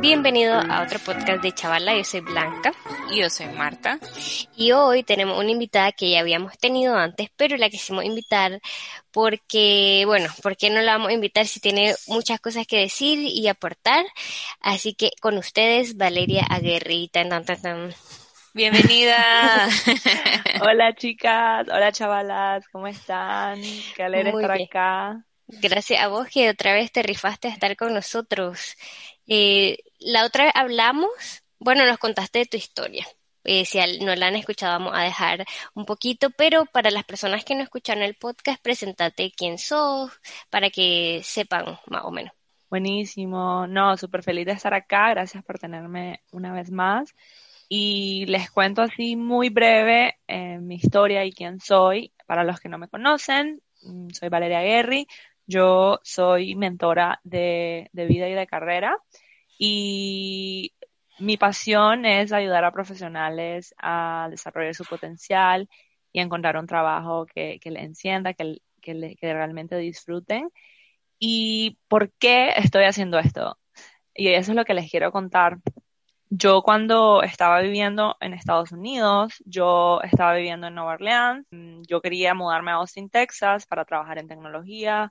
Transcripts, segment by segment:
Bienvenido a otro podcast de Chavala, yo soy Blanca. Y yo soy Marta. Y hoy tenemos una invitada que ya habíamos tenido antes, pero la quisimos invitar porque, bueno, ¿por qué no la vamos a invitar si tiene muchas cosas que decir y aportar? Así que con ustedes, Valeria Aguerrita. Bienvenida. hola chicas, hola chavalas, ¿cómo están? Qué alegre estar acá. Gracias a vos que otra vez te rifaste a estar con nosotros. Eh, la otra vez hablamos, bueno, nos contaste de tu historia. Eh, si no la han escuchado, vamos a dejar un poquito, pero para las personas que no escucharon el podcast, presentate quién sos, para que sepan más o menos. Buenísimo, no, súper feliz de estar acá, gracias por tenerme una vez más. Y les cuento así muy breve eh, mi historia y quién soy. Para los que no me conocen, mm, soy Valeria Guerri, yo soy mentora de, vida y de carrera y mi pasión es ayudar a profesionales a desarrollar su potencial y encontrar un trabajo que, le encienda, que, que, realmente disfruten. ¿Y por qué estoy haciendo esto? Y eso es lo que les quiero contar. Yo cuando estaba viviendo en Estados Unidos, yo estaba viviendo en Nueva Orleans, yo quería mudarme a Austin, Texas para trabajar en tecnología,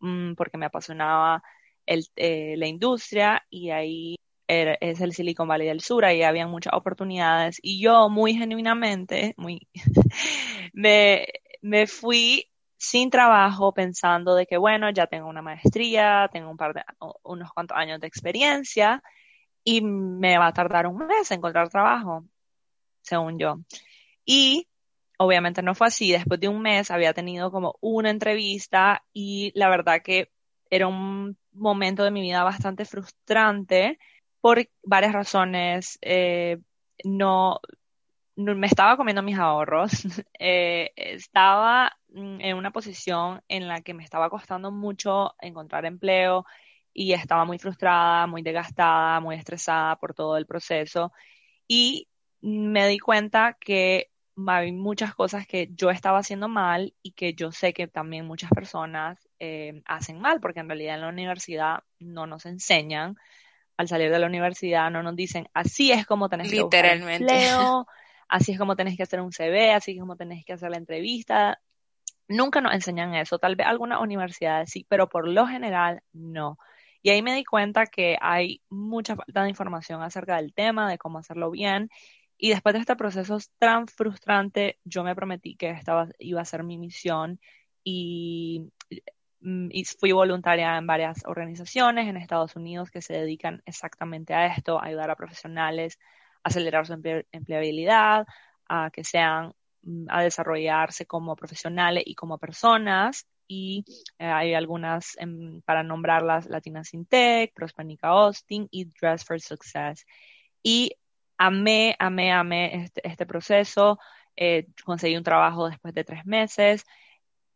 Mm, porque me apasionaba eh, la industria y ahí es el Silicon Valley del Sur, ahí había muchas oportunidades y yo muy genuinamente, muy, me, me fui sin trabajo pensando de que bueno, ya tengo una maestría, tengo un par de, unos cuantos años de experiencia y me va a tardar un mes encontrar trabajo, según yo. Y Obviamente no fue así. Después de un mes había tenido como una entrevista y la verdad que era un momento de mi vida bastante frustrante por varias razones. Eh, no, me estaba comiendo mis ahorros. Eh, estaba mm, en una posición en la que me estaba costando mucho encontrar empleo y estaba muy frustrada, muy desgastada, muy estresada por todo el proceso. Y me di cuenta que hay muchas cosas que yo estaba haciendo mal y que yo sé que también muchas personas eh, hacen mal, porque en realidad en la universidad no nos enseñan, al salir de la universidad no nos dicen, así es como tenés que buscar empleo, así es como tenés que hacer un CV, así es como tenés que hacer la entrevista. Nunca nos enseñan eso, tal vez algunas universidades sí, pero por lo general no. Y ahí me di cuenta que hay mucha falta de información acerca del tema, de cómo hacerlo bien, y después de este proceso tan frustrante, yo me prometí que esta iba a ser mi misión y, mm, y, fui voluntaria en varias organizaciones en Estados Unidos que se dedican exactamente a esto, ayudar a profesionales a acelerar su empleabilidad, a que sean, mm, a desarrollarse como profesionales y como personas. Y eh, hay algunas, para nombrarlas, Latina Tech, Prospanica Austin y Dress for Success. Y amé, amé, amé este, este proceso. Eh, conseguí un trabajo después de tres meses.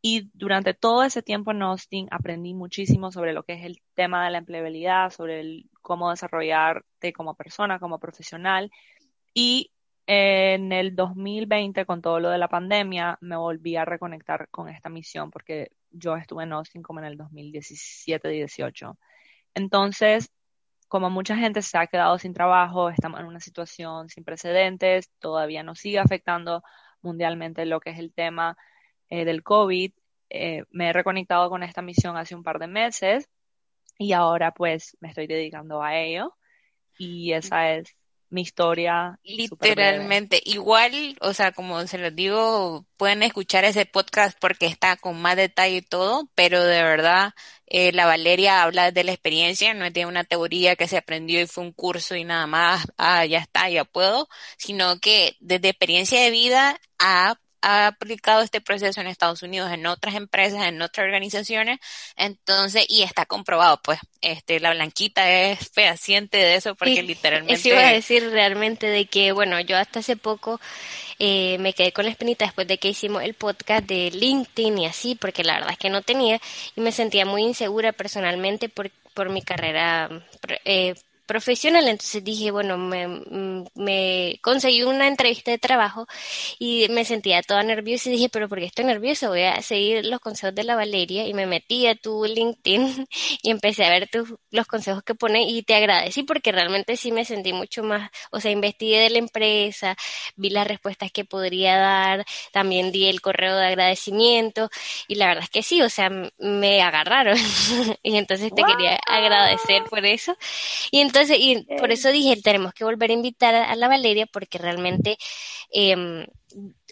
Y durante todo ese tiempo en Austin aprendí muchísimo sobre lo que es el tema de la empleabilidad, sobre cómo desarrollarte como persona, como profesional. Y en el 2020, con todo lo de la pandemia, me volví a reconectar con esta misión porque yo estuve en Austin como en el 2017-18. Entonces, como mucha gente se ha quedado sin trabajo, estamos en una situación sin precedentes, todavía nos sigue afectando mundialmente lo que es el tema eh, del COVID. Eh, me he reconectado con esta misión hace un par de meses y ahora pues me estoy dedicando a ello y esa es mi historia. Literalmente, igual, o sea, como se los digo, pueden escuchar ese podcast porque está con más detalle y todo, pero de verdad, eh, la Valeria habla de la experiencia, no es de una teoría que se aprendió y fue un curso y nada más, ah, ya está, ya puedo, sino que desde experiencia de vida a ha aplicado este proceso en Estados Unidos, en otras empresas, en otras organizaciones, entonces, y está comprobado, pues, este, la blanquita es fehaciente de eso porque literalmente... Eso iba a decir realmente de que, bueno, yo hasta hace poco eh, me quedé con la espinita después de que hicimos el podcast de LinkedIn y así, porque la verdad es que no tenía y me sentía muy insegura personalmente por, por mi carrera eh, profesional. Entonces dije, bueno, me, me, conseguí una entrevista de trabajo y me sentía toda nerviosa y dije, pero ¿por qué estoy nerviosa? Voy a seguir los consejos de la Valeria y me metí a tu LinkedIn y empecé a ver tus, los consejos que pone y te agradecí porque realmente sí me sentí mucho más, o sea, investigué de la empresa, vi las respuestas que podría dar, también di el correo de agradecimiento y la verdad es que sí, o sea, me agarraron y entonces te quería agradecer por eso y entonces, y por eso dije, tenemos que volver a invitar a, la Valeria porque realmente, eh,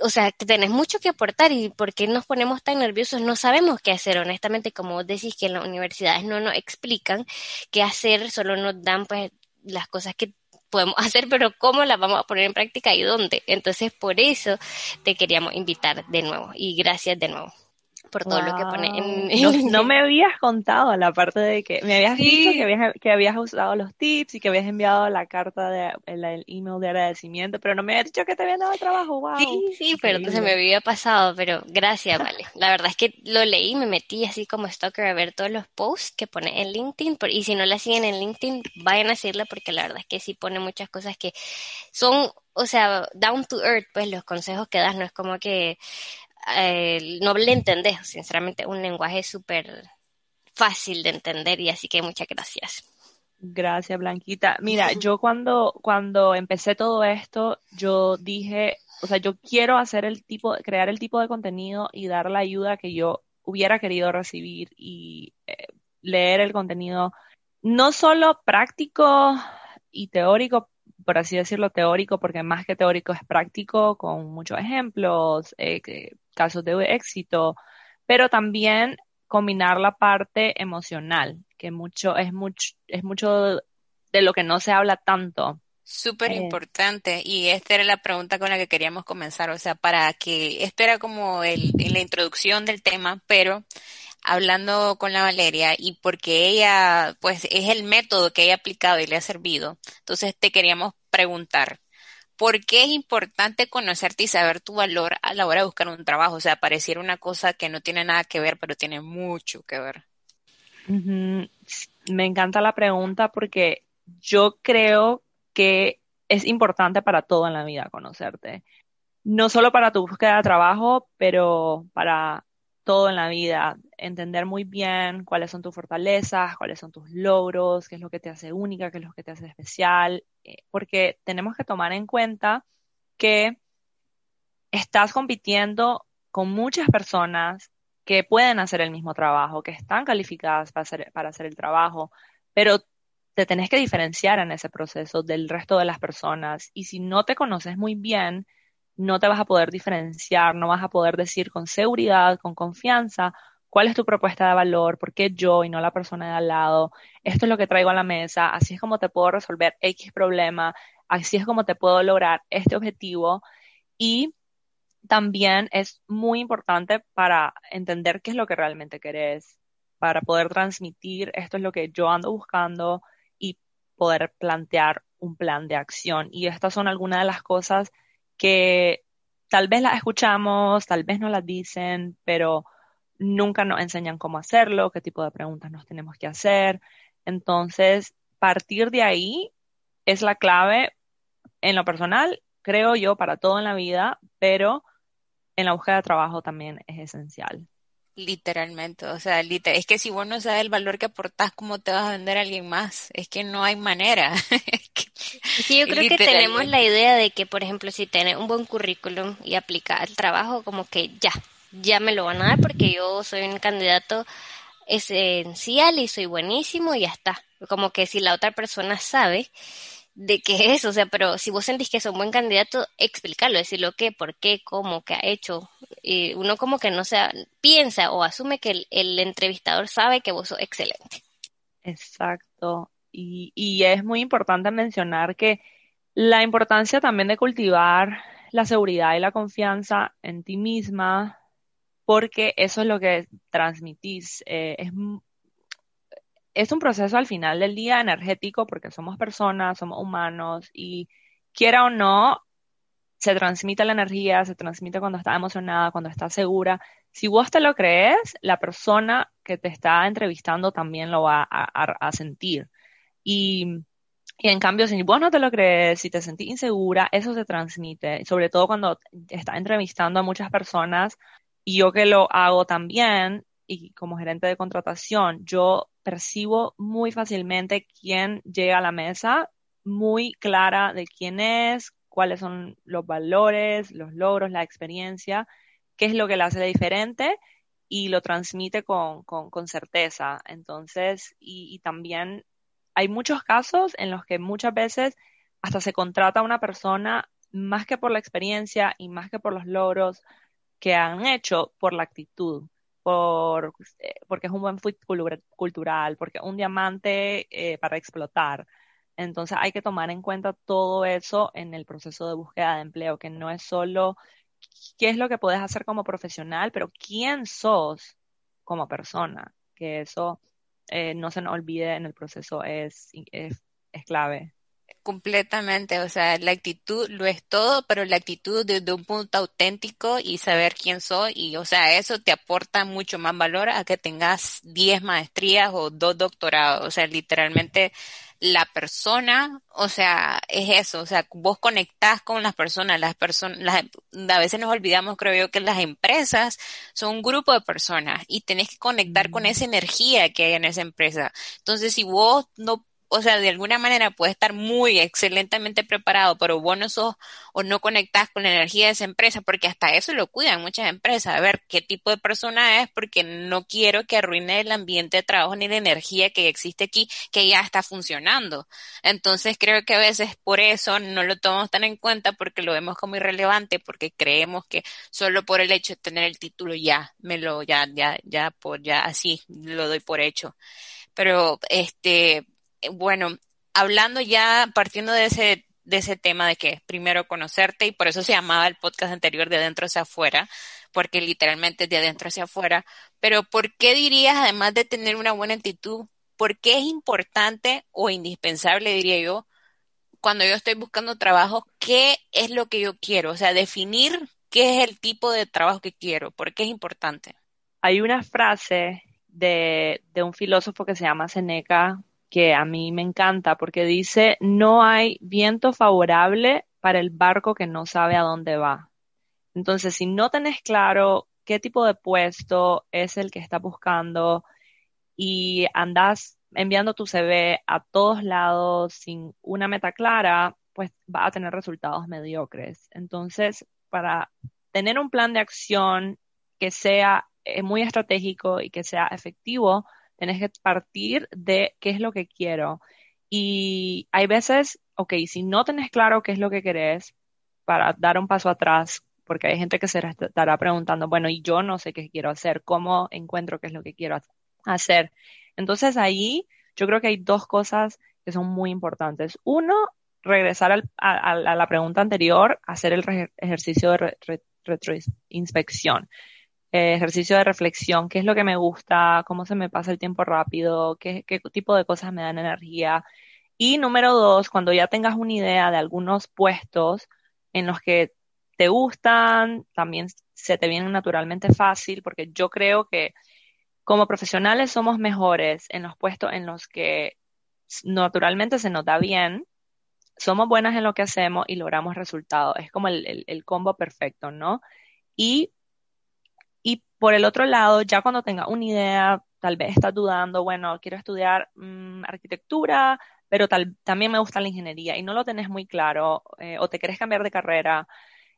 o sea, que tenés mucho que aportar y por qué nos ponemos tan nerviosos, no sabemos qué hacer, honestamente, como vos decís que en las universidades no nos explican qué hacer, solo nos dan pues las cosas que podemos hacer, pero cómo las vamos a poner en práctica y dónde. Entonces, por eso te queríamos invitar de nuevo. Y gracias de nuevo por todo lo que pone en... No, me habías contado la parte de que me habías dicho que habías, que habías usado los tips y que habías enviado la carta de el, email de agradecimiento, pero no me habías dicho que te habían dado trabajo, wow. Sí, sí, pero entonces me había pasado, pero gracias, vale. La verdad es que lo leí, me metí así como stalker a ver todos los posts que pone en LinkedIn, y si no la siguen en LinkedIn, vayan a seguirla porque la verdad es que sí pone muchas cosas que son o sea, down to earth, pues los consejos que das, no es como que eh, no le entendés, sinceramente, un lenguaje súper fácil de entender y así que muchas gracias. Gracias, Blanquita. Mira, yo cuando, cuando empecé todo esto, yo dije, o sea, yo quiero hacer el tipo, crear el tipo de contenido y dar la ayuda que yo hubiera querido recibir y eh, leer el contenido, no solo práctico y teórico, por así decirlo, teórico, porque más que teórico es práctico, con muchos ejemplos, eh, casos de éxito, pero también combinar la parte emocional, que mucho es mucho es mucho de lo que no se habla tanto. Súper eh, importante. Y esta era la pregunta con la que queríamos comenzar, o sea, para que esto era como el, la introducción del tema, pero hablando con la Valeria y porque ella, pues es el método que ella ha aplicado y le ha servido, entonces te queríamos preguntar, ¿por qué es importante conocerte y saber tu valor a la hora de buscar un trabajo? O sea, pareciera una cosa que no tiene nada que ver, pero tiene mucho que ver. Me encanta la pregunta porque yo creo que es importante para todo en la vida conocerte. No solo para tu búsqueda de trabajo, pero para todo en la vida, entender muy bien cuáles son tus fortalezas, cuáles son tus logros, qué es lo que te hace única, qué es lo que te hace especial, eh, porque tenemos que tomar en cuenta que estás compitiendo con muchas personas que pueden hacer el mismo trabajo, que están calificadas para hacer, para hacer el trabajo, pero te tenés que diferenciar en ese proceso del resto de las personas y si no te conoces muy bien, no te vas a poder diferenciar, no vas a poder decir con seguridad, con confianza, cuál es tu propuesta de valor, por qué yo y no la persona de al lado, esto es lo que traigo a la mesa, así es como te puedo resolver X problema, así es como te puedo lograr este objetivo. Y también es muy importante para entender qué es lo que realmente querés, para poder transmitir esto es lo que yo ando buscando y poder plantear un plan de acción. Y estas son algunas de las cosas que tal vez las escuchamos, tal vez no las dicen, pero nunca nos enseñan cómo hacerlo, qué tipo de preguntas nos tenemos que hacer. Entonces, partir de ahí es la clave en lo personal, creo yo, para todo en la vida, pero en la búsqueda de trabajo también es esencial. Literalmente, o sea, es que si vos no sabes el valor que aportás, ¿cómo te vas a vender a alguien más? Es que no hay manera. Sí, yo creo que tenemos la idea de que, por ejemplo, si tienes un buen currículum y aplicas al trabajo, como que ya, ya me lo van a dar porque yo soy un candidato esencial y soy buenísimo y ya está. Como que si la otra persona sabe de qué es, o sea, pero si vos sentís que es un buen candidato, explícalo, decirlo qué, por qué, cómo, qué ha hecho. Y uno como que no se piensa o asume que el, el entrevistador sabe que vos sos excelente. Exacto. Y, es muy importante mencionar que la importancia también de cultivar la seguridad y la confianza en ti misma, porque eso es lo que transmitís. Eh, es, un proceso al final del día energético porque somos personas, somos humanos y quiera o no, se transmite la energía, se transmite cuando estás emocionada, cuando estás segura. Si vos te lo crees, la persona que te está entrevistando también lo va a sentir. Y Y en cambio, si vos no te lo crees, si te sentís insegura, eso se transmite, sobre todo cuando estás entrevistando a muchas personas, y yo que lo hago también, y como gerente de contratación, yo percibo muy fácilmente quién llega a la mesa, muy clara de quién es, cuáles son los valores, los logros, la experiencia, qué es lo que le hace diferente y lo transmite con, con, certeza. Entonces, y, también hay muchos casos en los que muchas veces hasta se contrata a una persona más que por la experiencia y más que por los logros que han hecho, por la actitud, por, eh, porque es un buen fit cultural, porque es un diamante eh, para explotar. Entonces hay que tomar en cuenta todo eso en el proceso de búsqueda de empleo, que no es solo qué es lo que puedes hacer como profesional, pero quién sos como persona, que eso eh, no se nos olvide en el proceso, es, es, clave. Completamente, o sea, la actitud lo es todo, pero la actitud desde un punto auténtico y saber quién soy y, o sea, eso te aporta mucho más valor a que tengas 10 maestrías o dos doctorados, o sea, literalmente la persona, o sea, es eso, o sea, vos conectás con las personas, las personas, a veces nos olvidamos, creo yo, que las empresas son un grupo de personas y tenés que conectar con mm. esa energía que hay en esa empresa. Entonces, si vos no o sea, de alguna manera puedes estar muy excelentemente preparado, pero vos no sos o no conectás con la energía de esa empresa, porque hasta eso lo cuidan muchas empresas, a ver qué tipo de persona es, porque no quiero que arruine el ambiente de trabajo ni la energía que existe aquí, que ya está funcionando. Entonces creo que a veces por eso no lo tomamos tan en cuenta, porque lo vemos como irrelevante, porque creemos que solo por el hecho de tener el título ya, me lo, ya, ya, ya, por, ya así, lo doy por hecho. Pero, este, bueno, hablando ya, partiendo de ese, de ese tema de que primero conocerte, y por eso se llamaba el podcast anterior de adentro hacia afuera, porque literalmente es de adentro hacia afuera, pero ¿por qué dirías, además de tener una buena actitud, por qué es importante o indispensable, diría yo, cuando yo estoy buscando trabajo, qué es lo que yo quiero? O sea, definir qué es el tipo de trabajo que quiero, por qué es importante. Hay una frase de, de un filósofo que se llama Seneca, que a mí me encanta porque dice, no hay viento favorable para el barco que no sabe a dónde va. Entonces, si no tenés claro qué tipo de puesto es el que estás buscando y andas enviando tu CV a todos lados sin una meta clara, pues va a tener resultados mediocres. Entonces, para tener un plan de acción que sea eh, muy estratégico y que sea efectivo, Tienes que partir de qué es lo que quiero. Y hay veces, ok, si no tenés claro qué es lo que querés, para dar un paso atrás, porque hay gente que se estará preguntando, bueno, y yo no sé qué quiero hacer, ¿cómo encuentro qué es lo que quiero hacer? Entonces ahí yo creo que hay dos cosas que son muy importantes. Uno, regresar a, la pregunta anterior, hacer el ejercicio de retroinspección. Eh, ejercicio de reflexión, qué es lo que me gusta, cómo se me pasa el tiempo rápido, qué, qué tipo de cosas me dan energía. Y número dos, cuando ya tengas una idea de algunos puestos en los que te gustan, también se te vienen naturalmente fácil, porque yo creo que como profesionales somos mejores en los puestos en los que naturalmente se nos da bien, somos buenas en lo que hacemos y logramos resultados. Es como el, el, el combo perfecto, ¿no? Y por el otro lado, ya cuando tengas una idea, tal vez estás dudando, bueno, quiero estudiar mm, arquitectura, pero tal, también me gusta la ingeniería y no lo tenés muy claro, eh, o te quieres cambiar de carrera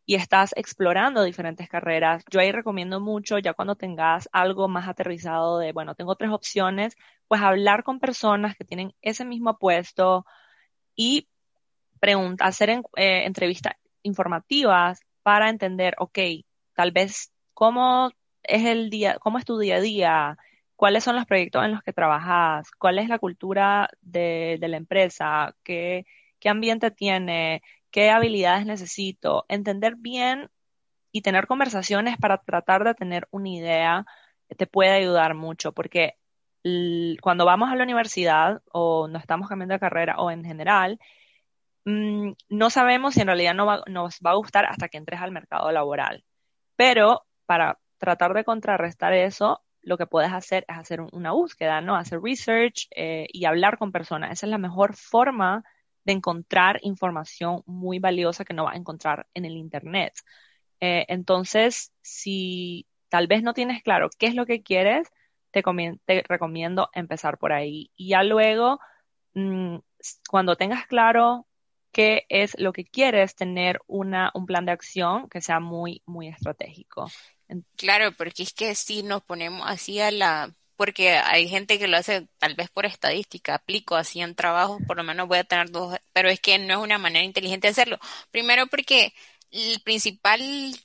y estás explorando diferentes carreras, yo ahí recomiendo mucho, ya cuando tengas algo más aterrizado de, bueno, tengo tres opciones, pues hablar con personas que tienen ese mismo puesto y preguntar, hacer eh, entrevistas informativas para entender, ok, tal vez cómo es el día, cómo es tu día a día, cuáles son los proyectos en los que trabajas, cuál es la cultura de, la empresa, qué, ambiente tiene, qué habilidades necesito, entender bien y tener conversaciones para tratar de tener una idea te puede ayudar mucho, porque cuando vamos a la universidad o no estamos cambiando de carrera o en general, mm, no sabemos si en realidad no nos va a gustar hasta que entres al mercado laboral. Pero para tratar de contrarrestar eso, lo que puedes hacer es hacer una búsqueda, ¿no? Hacer research eh, y hablar con personas. Esa es la mejor forma de encontrar información muy valiosa que no vas a encontrar en el Internet. Eh, entonces, si tal vez no tienes claro qué es lo que quieres, te, recomiendo empezar por ahí. Y ya luego, mm, cuando tengas claro qué es lo que quieres, tener una, un plan de acción que sea muy, muy estratégico. Claro, porque es que si nos ponemos así a la porque hay gente que lo hace tal vez por estadística, aplico así en trabajo, por lo menos voy a tener dos, pero es que no es una manera inteligente de hacerlo. Primero porque el principal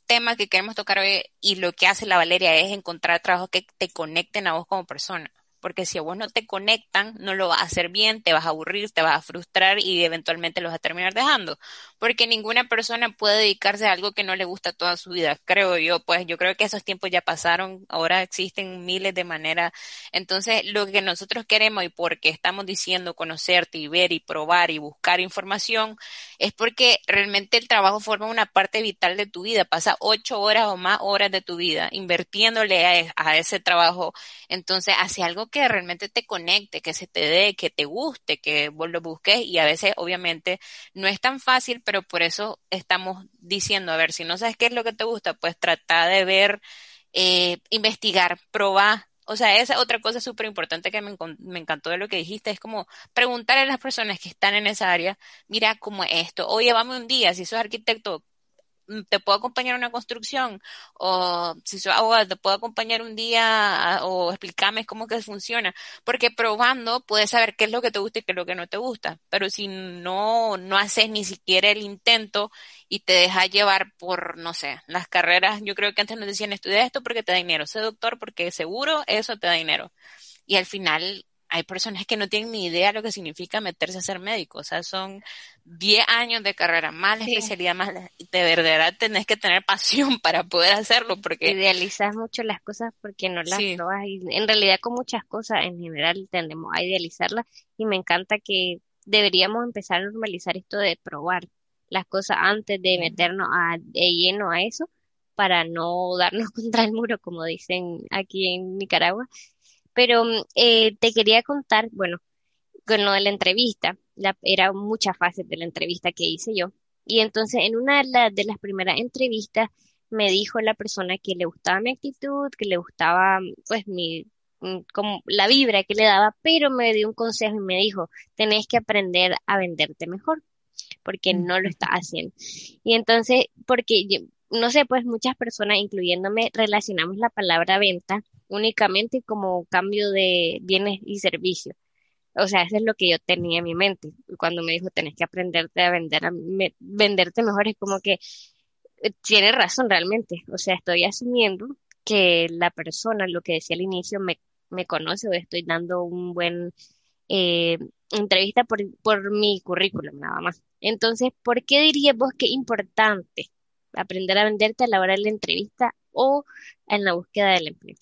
tema que queremos tocar hoy y lo que hace la Valeria es encontrar trabajos que te conecten a vos como persona porque si a vos no te conectan, no lo vas a hacer bien, te vas a aburrir, te vas a frustrar y eventualmente los vas a terminar dejando. Porque ninguna persona puede dedicarse a algo que no le gusta toda su vida, creo yo. Pues yo creo que esos tiempos ya pasaron, ahora existen miles de maneras. Entonces, lo que nosotros queremos y porque estamos diciendo conocerte y ver y probar y buscar información, es porque realmente el trabajo forma una parte vital de tu vida. Pasa ocho horas o más horas de tu vida invirtiéndole a, a ese trabajo. Entonces, hace algo que realmente te conecte, que se te dé, que te guste, que vos lo busques y a veces obviamente no es tan fácil, pero por eso estamos diciendo, a ver, si no sabes qué es lo que te gusta, pues trata de ver, eh, investigar, probar. O sea, esa otra cosa súper importante que me, me, encantó de lo que dijiste, es como preguntar a las personas que están en esa área, mira cómo es esto, oye, vamos un día, si sos arquitecto, te puedo acompañar a una construcción o si soy abogado te puedo acompañar un día o explícame cómo que funciona porque probando puedes saber qué es lo que te gusta y qué es lo que no te gusta pero si no no haces ni siquiera el intento y te dejas llevar por no sé las carreras yo creo que antes nos decían estudia esto porque te da dinero sé doctor porque seguro eso te da dinero y al final hay personas que no tienen ni idea de lo que significa meterse a ser médico. O sea, son 10 años de carrera, más la especialidad, más de verdad tenés que tener pasión para poder hacerlo. porque Idealizas mucho las cosas porque no las probas. Y en realidad con muchas cosas en general tendemos a idealizarlas y me encanta que deberíamos empezar a normalizar esto de probar las cosas antes de meternos a, de lleno a eso para no darnos contra el muro, como dicen aquí en Nicaragua, pero mm, eh, te quería contar, bueno, con lo de la entrevista, la, era mucha fase de la entrevista que hice yo. Y entonces en una de, las primeras entrevistas me dijo la persona que le gustaba mi actitud, que le gustaba pues mi mm, como la vibra que le daba, pero me dio un consejo y me dijo, tenés que aprender a venderte mejor, porque no lo estás haciendo. Y entonces, porque no sé, pues muchas personas, incluyéndome, relacionamos la palabra venta únicamente como cambio de bienes y servicios. O sea, eso es lo que yo tenía en mi mente. Cuando me dijo, tenés que aprenderte a vender, a venderte mejor, es como que eh, tiene razón realmente. O sea, estoy asumiendo que la persona, lo que decía al inicio, me, me conoce o estoy dando un buen eh, entrevista por, por mi currículum, nada más. Entonces, ¿por qué dirías vos que es importante aprender a venderte a la hora de la entrevista o en la búsqueda del empleo?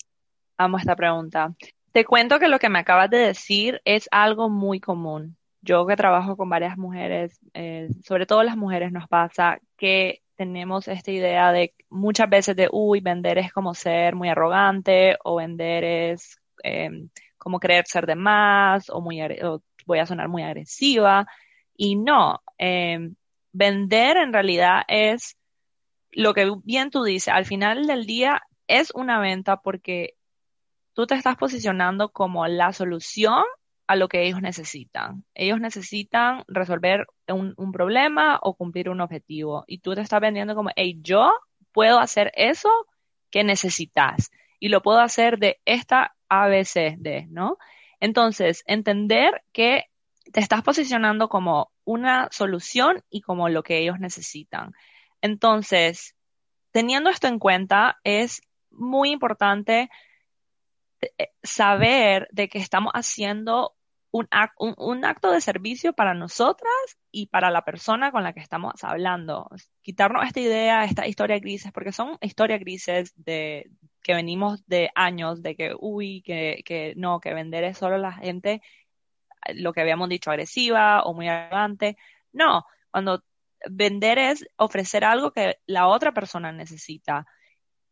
Amo esta pregunta. Te cuento que lo que me acabas de decir es algo muy común. Yo que trabajo con varias mujeres, eh, sobre todo las mujeres nos pasa que tenemos esta idea de muchas veces de, uy, vender es como ser muy arrogante o vender es em, como creer ser de más o, muy, voy a sonar muy agresiva. Y no, em, vender en realidad es lo que bien tú dices, al final del día es una venta porque tú te estás posicionando como la solución a lo que ellos necesitan. Ellos necesitan resolver un, problema o cumplir un objetivo. Y tú te estás vendiendo como, hey, yo puedo hacer eso que necesitas. Y lo puedo hacer de esta ABCD, ¿no? Entonces, entender que te estás posicionando como una solución y como lo que ellos necesitan. Entonces, teniendo esto en cuenta, es muy importante saber de que estamos haciendo un, un, acto de servicio para nosotras y para la persona con la que estamos hablando. Quitarnos esta idea, esta historia grises, porque son historias grises de que venimos de años, de que, uy, que, que no, que vender es solo la gente, lo que habíamos dicho, agresiva o muy arrogante. No, cuando vender es ofrecer algo que la otra persona necesita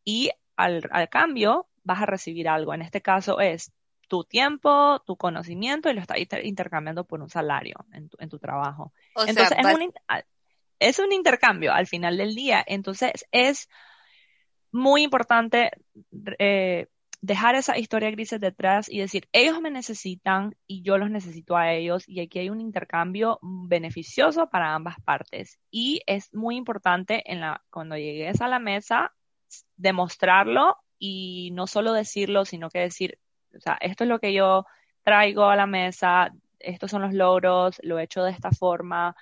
y al cambio vas a recibir algo. En este caso es tu tiempo, tu conocimiento y lo estás intercambiando por un salario en tu, en tu trabajo. Entonces, es, un, es un intercambio al final del día. Entonces, es muy importante eh, dejar esa historia grises detrás y decir, ellos me necesitan y yo los necesito a ellos y aquí hay un intercambio beneficioso para ambas partes. Y es muy importante en la, cuando llegues a la mesa demostrarlo y no solo decirlo, sino que decir, o sea, esto es lo que yo traigo a la mesa, estos son los logros, lo he hecho de esta forma,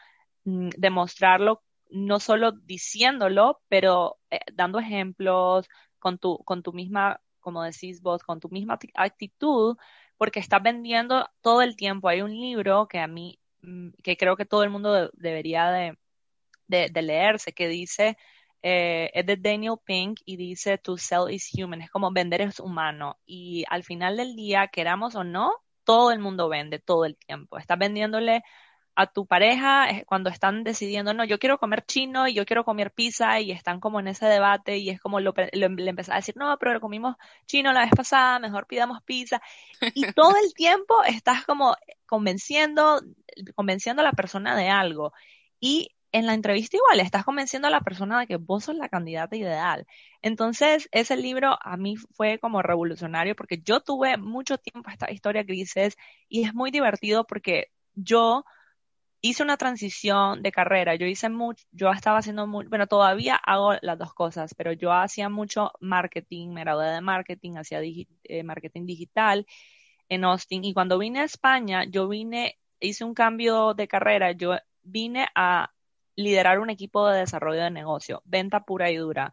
mm, demostrarlo no solo diciéndolo, pero eh, dando ejemplos con tu, con tu misma, como decís vos, con tu misma actitud, porque estás vendiendo todo el tiempo. Hay un libro que a mí, mm, que creo que todo el mundo debería de, de, leerse, que dice, eh, es de Daniel Pink y dice, to sell is human, es como vender es humano. Y al final del día, queramos o no, todo el mundo vende todo el tiempo. Estás vendiéndole a tu pareja cuando están decidiendo, no, yo quiero comer chino y yo quiero comer pizza y están como en ese debate y es como lo, le empezás a decir, no, pero comimos chino la vez pasada, mejor pidamos pizza. Y todo el tiempo estás como convenciendo, convenciendo a la persona de algo. Y en la entrevista igual estás convenciendo a la persona de que vos sos la candidata ideal. Entonces, ese libro a mí fue como revolucionario porque yo tuve mucho tiempo esta historia grises y es muy divertido porque yo hice una transición de carrera. Yo hice mucho, yo estaba haciendo mucho, bueno, todavía hago las dos cosas, pero yo hacía mucho marketing, me gradué de marketing, hacía eh, marketing digital en Austin. Y cuando vine a España, yo vine, hice un cambio de carrera, yo vine a liderar un equipo de desarrollo de negocio, venta pura y dura.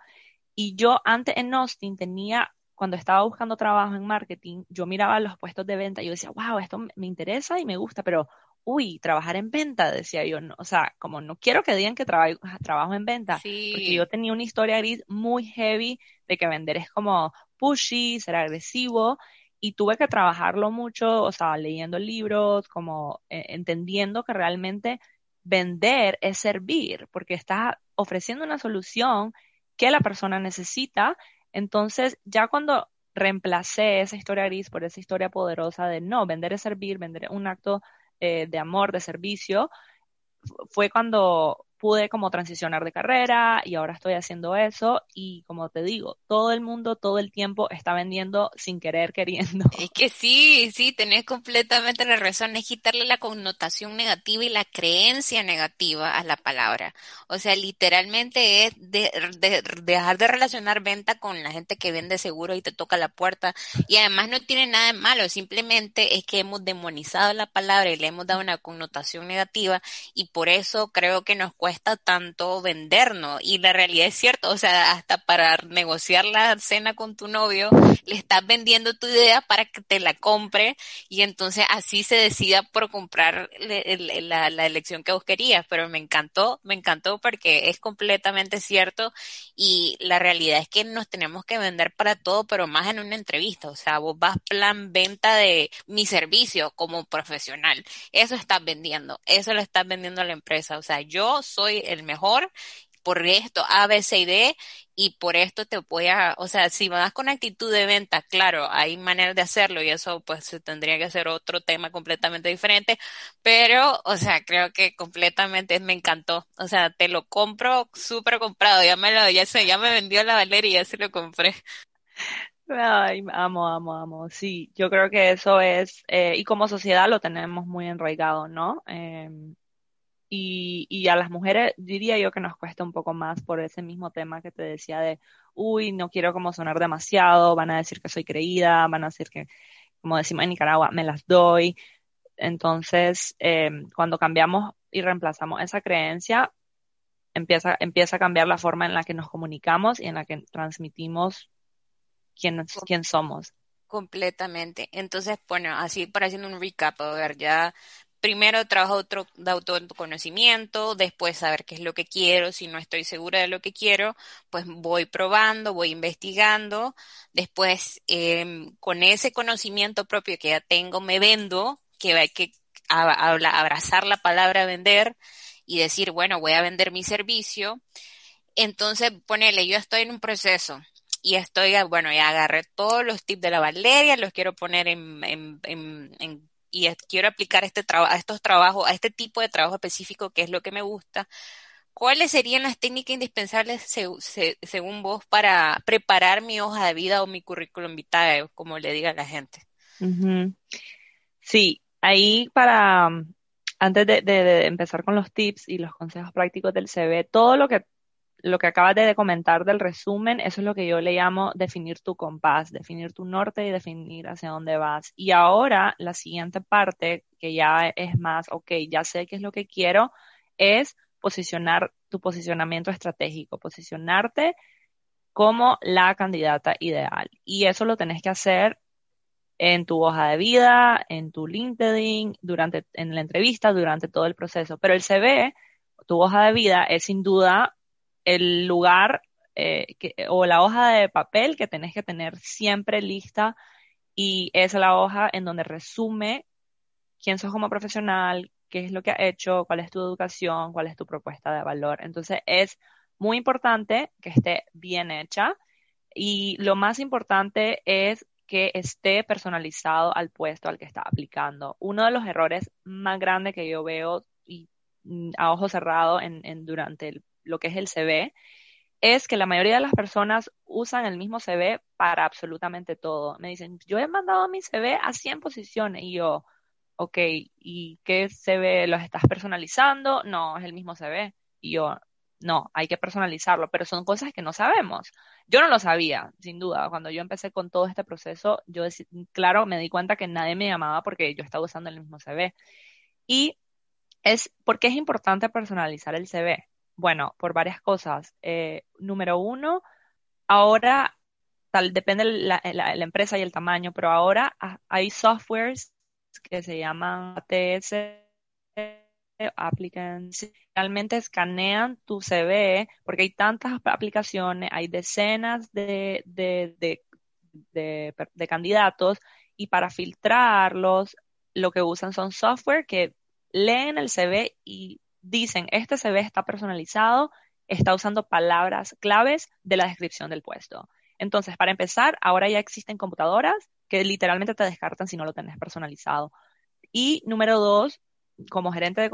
Y yo antes en Austin tenía cuando estaba buscando trabajo en marketing, yo miraba los puestos de venta y yo decía, wow, esto me interesa y me gusta, pero uy, trabajar en venta, decía yo, no, o sea, como no quiero que digan que trabajo en venta, porque yo tenía una historia gris muy heavy de que vender es como pushy, ser agresivo, y tuve que trabajarlo mucho, o sea, leyendo libros, como eh, entendiendo que realmente vender es servir, porque estás ofreciendo una solución que la persona necesita, entonces ya cuando reemplacé esa historia gris por esa historia poderosa de no, vender es servir, vender es un acto eh, de amor, de servicio, fue cuando pude como transicionar de carrera y ahora estoy haciendo eso y como te digo, todo el mundo todo el tiempo está vendiendo sin querer queriendo. Es que sí, sí, tenés completamente la razón, es quitarle la connotación negativa y la creencia negativa a la palabra. O sea, literalmente es de, dejar de relacionar venta con la gente que vende seguro y te toca la puerta y además no tiene nada de malo, simplemente es que hemos demonizado la palabra y le hemos dado una connotación negativa y por eso creo que nos cuesta cuesta tanto vendernos. Y la realidad es cierto, o sea, hasta para negociar la cena con tu novio, le estás vendiendo tu idea para que te la compre y entonces así se decida por comprar la, la elección que vos querías. Pero me encantó, me encantó porque es completamente cierto y la realidad es que nos tenemos que vender para todo, pero más en una entrevista. O sea, vos vas plan venta de mi servicio como profesional. Eso estás vendiendo, eso lo estás vendiendo a la empresa. O sea, yo soy el mejor por esto, A, B, C y D, y por esto te voy a, o sea, si vas con actitud de venta, claro, hay maneras de hacerlo y eso pues tendría que hacer otro tema completamente diferente, pero, o sea, creo que completamente me encantó, o sea, te lo compro súper comprado, ya me lo, ya se, ya me vendió la Valeria ya se lo compré. Ay, amo, amo, amo. Sí, yo creo que eso es, eh, y como sociedad lo tenemos muy enraigado, ¿no? Eh, y, y, a las mujeres diría yo que nos cuesta un poco más por ese mismo tema que te decía de, uy, no quiero como sonar demasiado, van a decir que soy creída, van a decir que, como decimos en Nicaragua, me las doy. Entonces, eh, cuando cambiamos y reemplazamos esa creencia, empieza, empieza a cambiar la forma en la que nos comunicamos y en la que transmitimos quién, quién somos. Completamente. Entonces, bueno, así para haciendo un recap, a ver, ya primero trabajo de autoconocimiento, después saber qué es lo que quiero, si no estoy segura de lo que quiero, pues voy probando, voy investigando, después em, con ese conocimiento propio que ya tengo me vendo, que hay que abrazar la palabra vender y decir, bueno, voy a vender mi servicio. Entonces, ponele, yo estoy en un proceso y estoy, bueno, ya agarré todos los tips de la Valeria, los quiero poner en, en, en, y quiero aplicar este a estos trabajos, a este tipo de trabajo específico que es lo que me gusta. ¿Cuáles serían las técnicas indispensables según vos para preparar mi hoja de vida o mi currículum vitae, como le diga la gente? Sí, ahí para, antes de, empezar con los tips y los consejos prácticos del CV, todo lo que, lo que acabas de comentar del resumen, eso es lo que yo le llamo definir tu compás, definir tu norte y definir hacia dónde vas. Y ahora la siguiente parte, que ya es más, ok, ya sé qué es lo que quiero, es posicionar tu posicionamiento estratégico, posicionarte como la candidata ideal. Y eso lo tenés que hacer en tu hoja de vida, en tu LinkedIn, durante, en la entrevista, durante todo el proceso. Pero el CV, tu hoja de vida, es sin duda el lugar eh, o la hoja de papel que tenés que tener siempre lista y es la hoja en donde resume quién sos como profesional, qué es lo que ha hecho, cuál es tu educación, cuál es tu propuesta de valor. Entonces es muy importante que esté bien hecha y lo más importante es que esté personalizado al puesto al que está aplicando. Uno de los errores más grandes que yo veo y mm, a ojo cerrado en, durante lo que es el CV es que la mayoría de las personas usan el mismo CV para absolutamente todo. Me dicen, yo he mandado mi CV a 100 posiciones y yo, ok, ¿y qué CV los estás personalizando? No, es el mismo CV. Y yo, no, hay que personalizarlo, pero son cosas que no sabemos. Yo no lo sabía, sin duda. Cuando yo empecé con todo este proceso, yo, claro, me di cuenta que nadie me llamaba porque yo estaba usando el mismo CV. Y es, ¿por qué es importante personalizar el CV? Bueno, por varias cosas. Eh, número uno, ahora, depende la, la, empresa y el tamaño, pero ahora hay softwares que se llaman ATS applicants realmente escanean tu CV porque hay tantas aplicaciones, hay decenas de, de, de, de, candidatos y para filtrarlos lo que usan son software que leen el CV y dicen, este CV está personalizado, está usando palabras claves de la descripción del puesto. Entonces, para empezar, ahora ya existen computadoras que literalmente te descartan si no lo tenés personalizado. Y número dos, como gerente de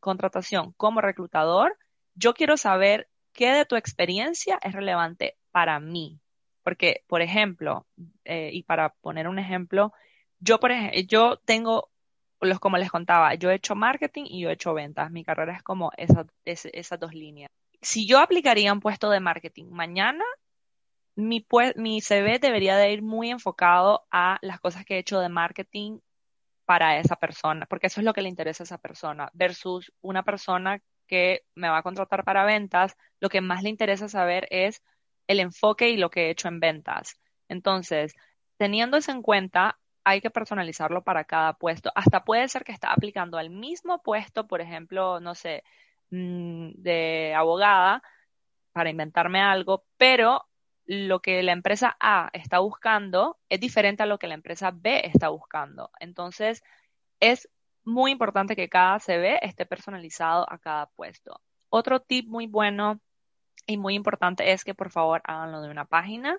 contratación, como reclutador, yo quiero saber qué de tu experiencia es relevante para mí. Porque, por ejemplo, eh, y para poner un ejemplo, yo, por ejemplo, yo tengo, los como les contaba, yo he hecho marketing y yo he hecho ventas. Mi carrera es como esas, esas dos líneas. Si yo aplicaría un puesto de marketing mañana, mi, mi CV debería de ir muy enfocado a las cosas que he hecho de marketing para esa persona, porque eso es lo que le interesa a esa persona, versus una persona que me va a contratar para ventas, lo que más le interesa saber es el enfoque y lo que he hecho en ventas. Entonces, teniendo eso en cuenta, hay que personalizarlo para cada puesto. Hasta puede ser que está aplicando al mismo puesto, por ejemplo, no sé, mm, de abogada, para inventarme algo, pero lo que la empresa A está buscando es diferente a lo que la empresa B está buscando. Entonces, es muy importante que cada CV esté personalizado a cada puesto. Otro tip muy bueno y muy importante es que por favor háganlo de una página.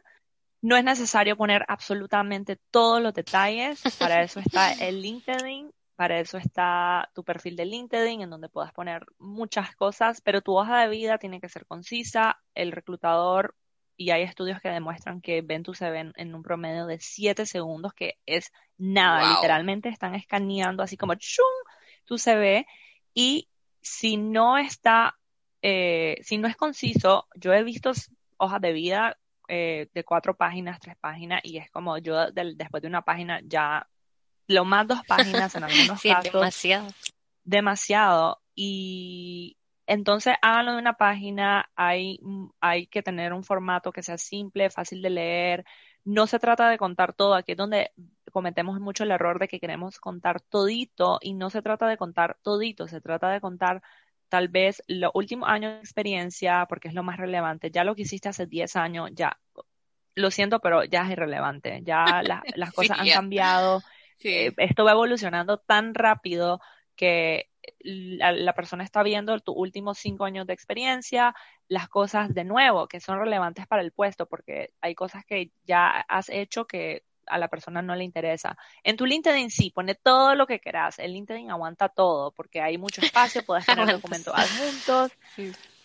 No es necesario poner absolutamente todos los detalles. Para eso está el LinkedIn, para eso está tu perfil de LinkedIn, en donde puedas poner muchas cosas, pero tu hoja de vida tiene que ser concisa. El reclutador y hay estudios que demuestran que ven tu CV en, un promedio de 7 segundos, que es nada, literalmente están escaneando así como ¡chum! tu CV y si no está, eh, si no es conciso, yo he visto hojas de vida eh, de cuatro páginas, tres páginas y es como yo después de una página ya lo más dos páginas en algunos sí, casos. Demasiado. Demasiado. Y, entonces, háganlo de una página, hay, hay que tener un formato que sea simple, fácil de leer. No se trata de contar todo, aquí es donde cometemos mucho el error de que queremos contar todito y no se trata de contar todito, se trata de contar tal vez los últimos años de experiencia, porque es lo más relevante. Ya lo que hiciste hace 10 años, ya, lo siento, pero ya es irrelevante. Ya las cosas han cambiado. Eh, esto va evolucionando tan rápido que la, la, persona está viendo tus últimos cinco años de experiencia, las cosas de nuevo que son relevantes para el puesto, porque hay cosas que ya has hecho que a la persona no le interesa. En tu LinkedIn sí, pone todo lo que quieras. El LinkedIn aguanta todo porque hay mucho espacio, puedes tener documentos adjuntos.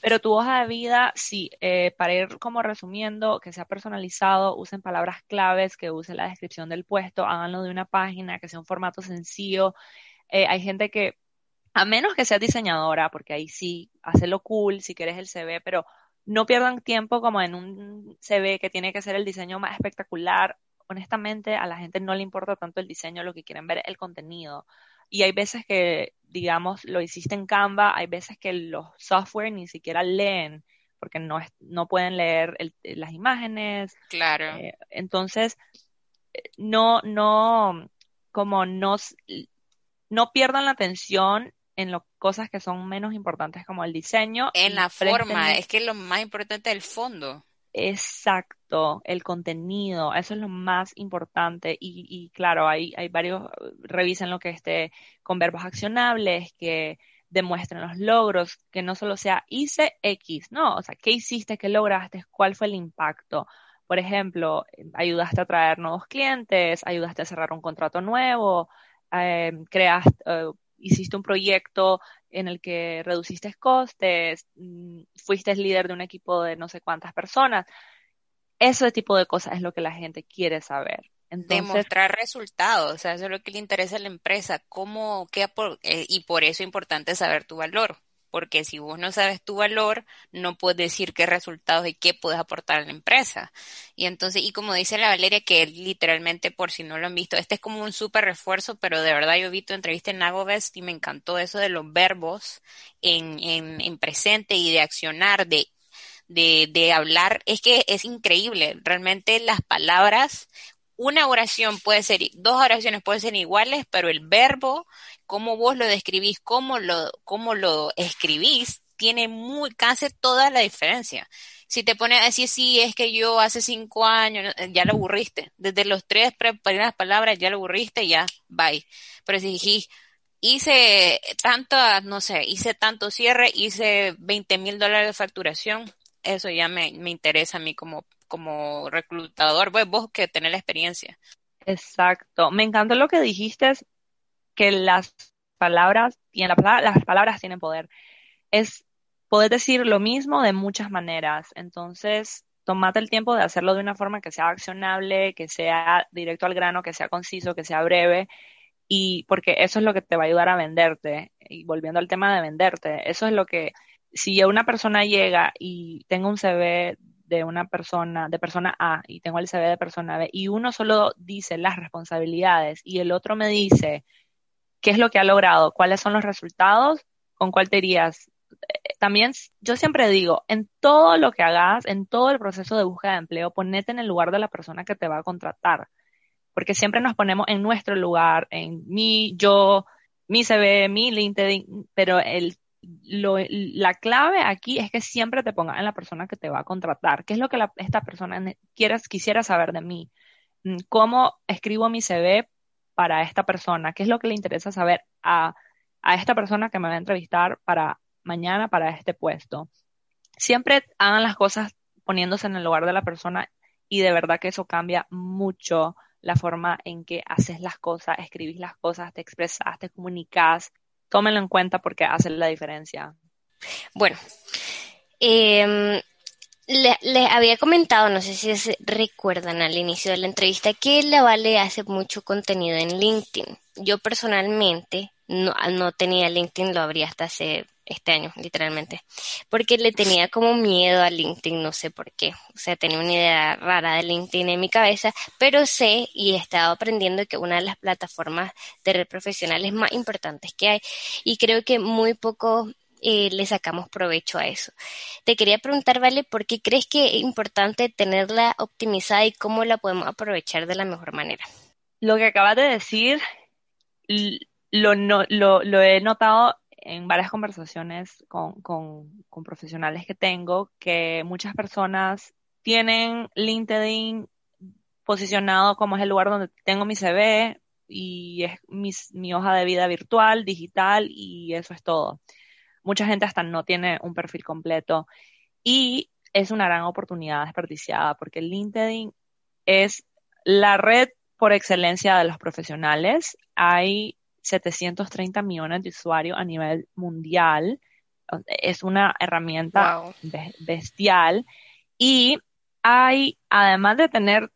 Pero tu hoja de vida, sí, eh, para ir como resumiendo, que sea personalizado, usen palabras claves, que usen la descripción del puesto, háganlo de una página, que sea un formato sencillo. Eh, hay gente que, a menos que seas diseñadora, porque ahí sí, lo cool si quieres el CV, pero no pierdan tiempo como en un CV que tiene que ser el diseño más espectacular honestamente a la gente no le importa tanto el diseño, lo que quieren ver es el contenido. Y hay veces que, digamos, lo hiciste en Canva, hay veces que los software ni siquiera leen porque no, no pueden leer las imágenes. Claro. Eh, entonces, no, no, como no, no pierdan la atención en las cosas que son menos importantes como el diseño. En la forma, es que lo más importante es el fondo. Exacto, el contenido, eso es lo más importante. Y, y claro, hay, hay varios, revisen lo que esté con verbos accionables, que demuestren los logros, que no solo sea hice X, no, o sea, ¿qué hiciste? ¿Qué lograste? ¿Cuál fue el impacto? Por ejemplo, ayudaste a traer nuevos clientes, ayudaste a cerrar un contrato nuevo, eh, creaste, eh, hiciste un proyecto en el que reduciste costes, mm, fuiste líder de un equipo de no sé cuántas personas. Ese tipo de cosas es lo que la gente quiere saber. Demostrar resultados, o sea, eso es lo que le interesa a la empresa, cómo, qué, eh, y por eso es importante saber tu valor porque si vos no sabes tu valor, no puedes decir qué resultados y qué puedes aportar a la empresa. Y entonces, y como dice la Valeria, que literalmente, por si no lo han visto, este es como un súper refuerzo, pero de verdad yo vi tu entrevista en Nagovest y me encantó eso de los verbos en, en, en presente y de accionar, de de, de, hablar, es que es increíble. Realmente las palabras, una oración puede ser, dos oraciones pueden ser iguales, pero el verbo, cómo vos lo describís, cómo lo, cómo lo escribís, tiene muy, casi toda la diferencia. Si te pones a decir, sí, es que yo hace cinco años, ya lo aburriste. Desde los tres primeras palabras ya lo aburriste, ya, bye. Pero si dijís, hice tanto, no sé, hice tanto cierre, hice 20 mil dólares de facturación, eso ya me, me interesa a mí como como reclutador, pues vos que tenés la experiencia. Exacto. Me encantó lo que dijiste, que las palabras, y las palabras tienen poder. Es poder decir lo mismo de muchas maneras. Entonces, tomate el tiempo de hacerlo de una forma que sea accionable, que sea directo al grano, que sea conciso, que sea breve. Y porque eso es lo que te va a ayudar a venderte. Y volviendo al tema de venderte, eso es lo que, si una persona llega y tenga un CV de una persona, de persona A, y tengo el CV de persona B, y uno solo dice las responsabilidades y el otro me dice qué es lo que ha logrado, cuáles son los resultados, con cuál te irías. Eh, también yo siempre digo, en todo lo que hagas, en todo el proceso de búsqueda de empleo, ponete en el lugar de la persona que te va a contratar. Porque siempre nos ponemos en nuestro lugar, en mí, yo, mi CV, mi LinkedIn, pero el lo, la clave aquí es que siempre te pongas en la persona que te va a contratar. ¿Qué es lo que esta persona quieras, quisiera saber de mí? Mm, ¿Cómo escribo mi CV para esta persona? ¿Qué es lo que le interesa saber a, a esta persona que me va a entrevistar para mañana, para este puesto? Siempre hagan las cosas poniéndose en el lugar de la persona y de verdad que eso cambia mucho la forma en que haces las cosas, escribís las cosas, te expresas, te comunicas, tómenlo en cuenta porque hace la diferencia. Bueno, eh, les había comentado, no sé si recuerdan al inicio de la entrevista, que la Vale hace mucho contenido en LinkedIn. Yo personalmente no, tenía LinkedIn, lo abrí hasta hace este año, literalmente, porque le tenía como miedo a LinkedIn, no sé por qué, o sea, tenía una idea rara de LinkedIn en mi cabeza, pero sé y he estado aprendiendo que una de las plataformas de red profesionales más importantes que hay y creo que muy poco eh, le sacamos provecho a eso. Te quería preguntar, Vale, ¿por qué crees que es importante tenerla optimizada y cómo la podemos aprovechar de la mejor manera? Lo que acabas de decir, lo, lo, lo he notado en varias conversaciones con, con, con, profesionales que tengo que muchas personas tienen LinkedIn posicionado como es el lugar donde tengo mi CV, y es mi hoja de vida virtual, digital y eso es todo. Mucha gente hasta no tiene un perfil completo y es una gran oportunidad desperdiciada porque LinkedIn es la red por excelencia de los profesionales. Hay 730 millones de usuarios a nivel mundial. Es una herramienta bestial. Y hay, además de tener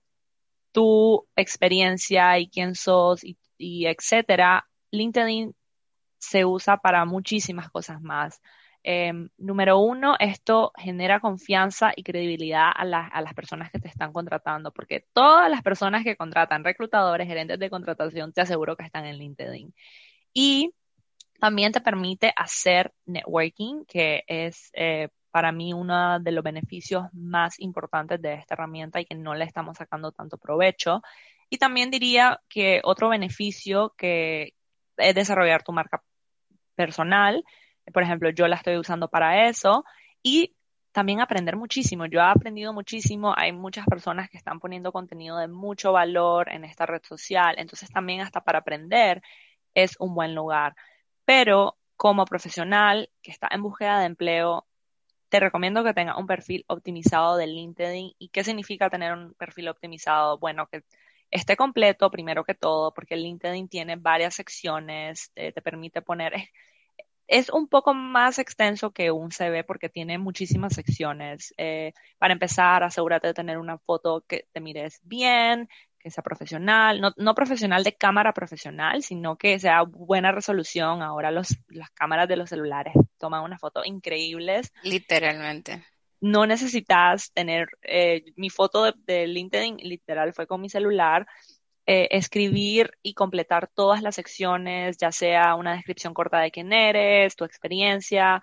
tu experiencia y quién sos y, y etcétera, LinkedIn se usa para muchísimas cosas más. Em, número uno, esto genera confianza y credibilidad a, a, las personas que te están contratando, porque todas las personas que contratan, reclutadores, gerentes de contratación, te aseguro que están en LinkedIn. Y también te permite hacer networking, que es eh, para mí uno de los beneficios más importantes de esta herramienta y que no le estamos sacando tanto provecho. Y también diría que otro beneficio que es desarrollar tu marca personal, por ejemplo, yo la estoy usando para eso y también aprender muchísimo. Yo he aprendido muchísimo. Hay muchas personas que están poniendo contenido de mucho valor en esta red social. Entonces también hasta para aprender es un buen lugar. Pero como profesional que está en búsqueda de empleo, te recomiendo que tengas un perfil optimizado de LinkedIn. ¿Y qué significa tener un perfil optimizado? Bueno, que esté completo primero que todo, porque LinkedIn tiene varias secciones, te permite poner, es un poco más extenso que un CV porque tiene muchísimas secciones. Eh, para empezar, asegúrate de tener una foto que te mires bien, que sea profesional, no, no, profesional de cámara profesional, sino que sea buena resolución. Ahora los, las cámaras de los celulares toman unas fotos increíbles. Literalmente. No necesitas tener, eh, mi foto de, LinkedIn literal fue con mi celular eh, escribir y completar todas las secciones, ya sea una descripción corta de quién eres, tu experiencia,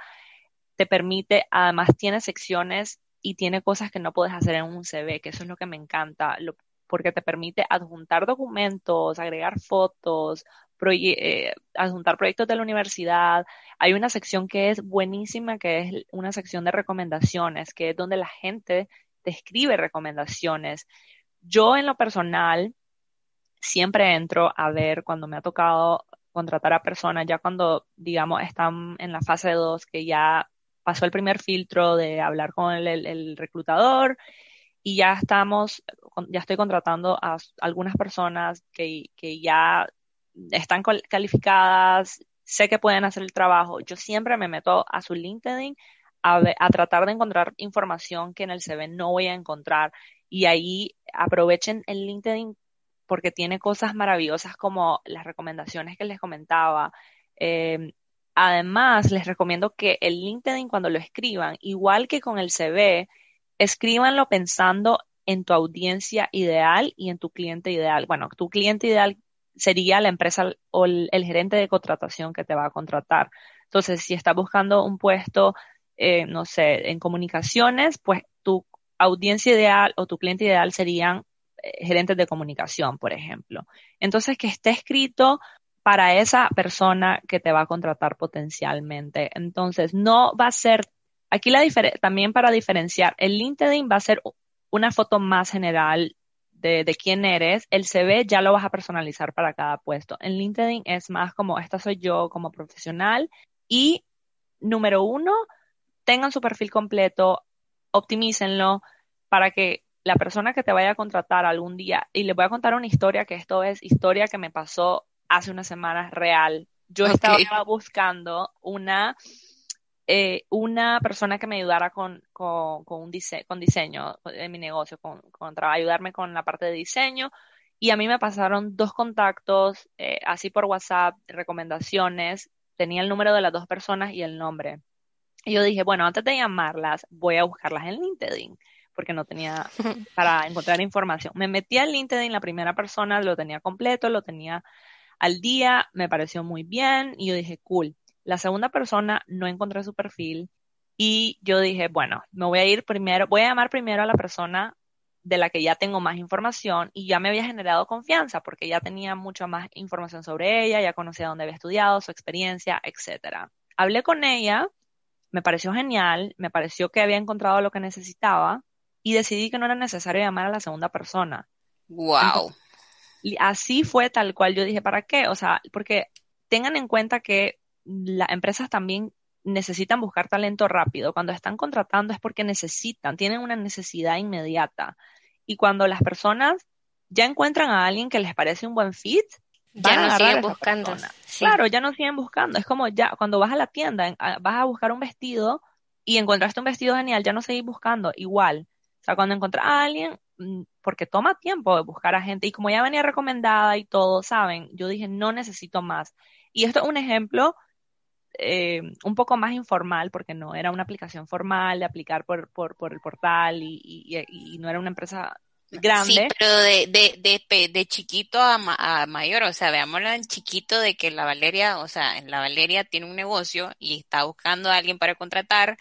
te permite, además tiene secciones y tiene cosas que no puedes hacer en un CV, que eso es lo que me encanta, porque te permite adjuntar documentos, agregar fotos, eh, adjuntar proyectos de la universidad. Hay una sección que es buenísima, que es una sección de recomendaciones, que es donde la gente te escribe recomendaciones. Yo en lo personal, siempre entro a ver cuando me ha tocado contratar a personas, ya cuando, digamos, están en la fase 2, que ya pasó el primer filtro de hablar con el, reclutador y ya estamos, ya estoy contratando a algunas personas que, ya están calificadas, sé que pueden hacer el trabajo. Yo siempre me meto a su LinkedIn a, tratar de encontrar información que en el CV no voy a encontrar. Y ahí aprovechen el LinkedIn porque tiene cosas maravillosas como las recomendaciones que les comentaba. Em, además, les recomiendo que el LinkedIn cuando lo escriban, igual que con el CV, escríbanlo pensando en tu audiencia ideal y en tu cliente ideal. Bueno, tu cliente ideal sería la empresa o el, gerente de contratación que te va a contratar. Entonces, si estás buscando un puesto, eh, no sé, en comunicaciones, pues tu audiencia ideal o tu cliente ideal serían gerentes de comunicación, por ejemplo. Entonces, que esté escrito para esa persona que te va a contratar potencialmente. Entonces, no va a ser, aquí la también para diferenciar, el LinkedIn va a ser una foto más general de, de, quién eres, el CV ya lo vas a personalizar para cada puesto. En LinkedIn es más como, esta soy yo como profesional y número uno, tengan su perfil completo, optimícenlo para que la persona que te vaya a contratar algún día, y les voy a contar una historia, que esto es historia que me pasó hace unas semanas real. Yo estaba buscando una, eh, una persona que me ayudara con, con, un con diseño en mi negocio, con, con ayudarme con la parte de diseño. Y a mí me pasaron dos contactos, eh, así por WhatsApp, recomendaciones. Tenía el número de las dos personas y el nombre. Y yo dije, bueno, antes de llamarlas, voy a buscarlas en LinkedIn porque no tenía para encontrar información. Me metí al LinkedIn, la primera persona lo tenía completo, lo tenía al día, me pareció muy bien y yo dije, cool. La segunda persona no encontré su perfil y yo dije, bueno, me voy a ir primero, voy a llamar primero a la persona de la que ya tengo más información y ya me había generado confianza porque ya tenía mucha más información sobre ella, ya conocía dónde había estudiado, su experiencia, etcétera. Hablé con ella, me pareció genial, me pareció que había encontrado lo que necesitaba y decidí que no era necesario llamar a la segunda persona. Wow. así fue tal cual yo dije, ¿para qué? O sea, porque tengan en cuenta que las empresas también necesitan buscar talento rápido. Cuando están contratando es porque necesitan, tienen una necesidad inmediata. Y cuando las personas ya encuentran a alguien que les parece un buen fit, ya no siguen buscando. Claro, ya no siguen buscando. Es como ya cuando vas a la tienda, vas a buscar un vestido y encontraste un vestido genial, ya no seguís buscando. Igual. O sea, cuando encuentras a alguien, mm, porque toma tiempo de buscar a gente y como ya venía recomendada y todo, saben, yo dije, no necesito más. Y esto es un ejemplo eh, un poco más informal, porque no era una aplicación formal de aplicar por, por, por el portal y, y, no era una empresa grande. Sí, pero de, de, de, de chiquito a, a, mayor, o sea, veámoslo en chiquito de que la Valeria, o sea, la Valeria tiene un negocio y está buscando a alguien para contratar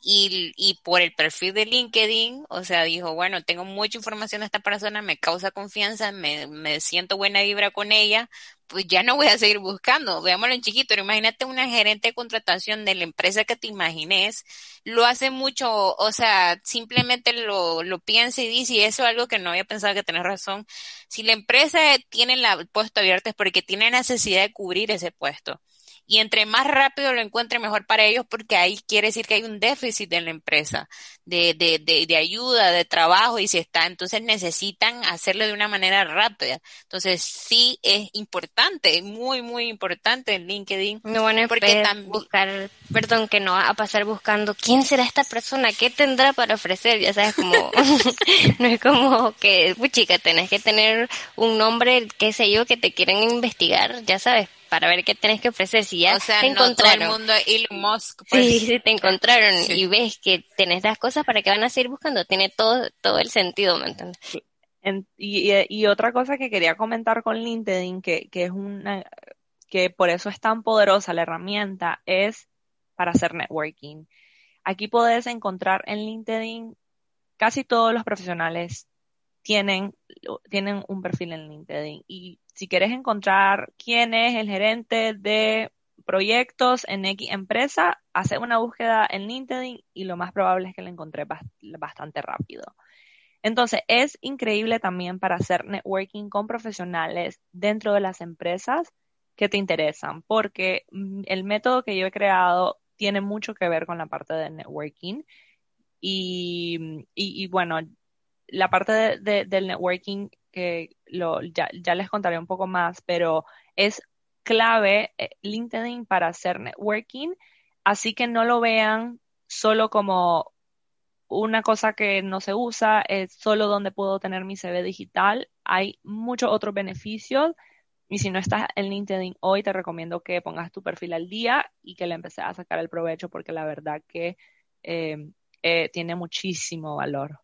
y, y por el perfil de LinkedIn, o sea, dijo, bueno, tengo mucha información de esta persona, me causa confianza, me, me siento buena vibra con ella, pues ya no voy a seguir buscando, veámoslo en chiquito, pero imagínate una gerente de contratación de la empresa que te imagines, lo hace mucho, o sea, simplemente lo, lo piensa y dice, y eso es algo que no había pensado que tenés razón, si la empresa tiene el puesto abierto es porque tiene necesidad de cubrir ese puesto y entre más rápido lo encuentre mejor para ellos porque ahí quiere decir que hay un déficit en la empresa de, de, de, de, ayuda, de trabajo y si está, entonces necesitan hacerlo de una manera rápida. Entonces sí es importante, muy, muy importante en LinkedIn. No van a porque también... buscar, perdón, que no va a pasar buscando quién será esta persona, qué tendrá para ofrecer, ya sabes, como, no es como que, chica, tenés que tener un nombre, qué sé yo, que te quieren investigar, ya sabes, para ver qué tenés que ofrecer. Si ya te encontraron. mundo Elon Musk. Pues. Sí, si te encontraron y ves que tenés las cosas para que van a seguir buscando, tiene todo, todo el sentido, ¿me entiendes? y, y, otra cosa que quería comentar con LinkedIn, que, que es una, que por eso es tan poderosa la herramienta, es para hacer networking. Aquí podés encontrar en LinkedIn casi todos los profesionales tienen, tienen un perfil en LinkedIn y si quieres encontrar quién es el gerente de proyectos en X empresa, hace una búsqueda en LinkedIn y lo más probable es que la encontré bastante rápido. Entonces, es increíble también para hacer networking con profesionales dentro de las empresas que te interesan, porque mm, el método que yo he creado tiene mucho que ver con la parte de networking. Y, y, bueno, la parte del networking que lo, ya, ya les contaré un poco más, pero es clave eh, LinkedIn para hacer networking, así que no lo vean solo como una cosa que no se usa, es solo donde puedo tener mi CV digital. Hay muchos otros beneficios y si no estás en LinkedIn hoy, te recomiendo que pongas tu perfil al día y que le empieces a sacar el provecho porque la verdad que eh, eh, tiene muchísimo valor.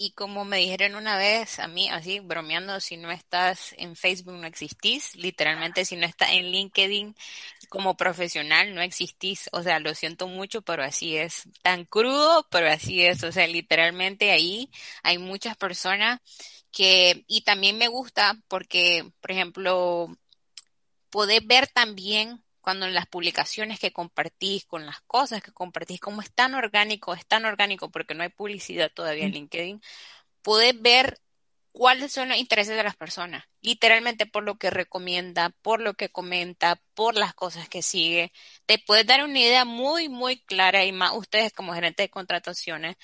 Y como me dijeron una vez a mí, así bromeando, si no estás en Facebook no existís, literalmente si no estás en LinkedIn como profesional no existís, o sea, lo siento mucho, pero así es, tan crudo, pero así es, o sea, literalmente ahí hay muchas personas que, y también me gusta porque, por ejemplo, poder ver también cuando en las publicaciones que compartís, con las cosas que compartís, como es tan orgánico, es tan orgánico porque no hay publicidad todavía en LinkedIn, podés ver cuáles son los intereses de las personas, literalmente por lo que recomienda, por lo que comenta, por las cosas que sigue. Te puedes dar una idea muy, muy clara y más ustedes como gerentes de contrataciones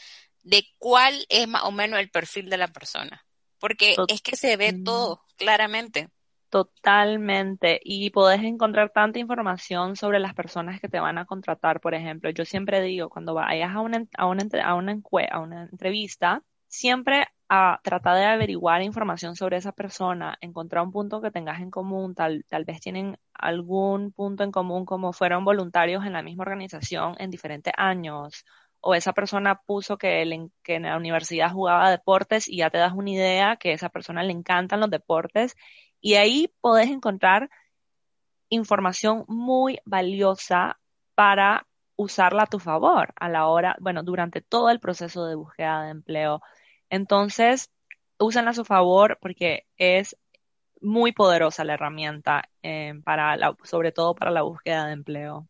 de cuál es más o menos el perfil de la persona, porque es que se ve todo claramente. Totalmente. Y podés encontrar tanta información sobre las personas que te van a contratar. Por ejemplo, yo siempre digo, cuando vayas a una, a una, a una, a una entrevista, siempre a tratar de averiguar información sobre esa persona, encontrar un punto que tengas en común, tal, tal vez tienen algún punto en común como fueron voluntarios en la misma organización en diferentes años, o esa persona puso que, que en la universidad jugaba deportes y ya te das una idea que a esa persona le encantan los deportes y ahí podés encontrar información muy valiosa para usarla a tu favor a la hora, bueno, durante todo el proceso de búsqueda de empleo. Entonces, úsenla a su favor porque es muy poderosa la herramienta eh, para la, sobre todo para la búsqueda de empleo.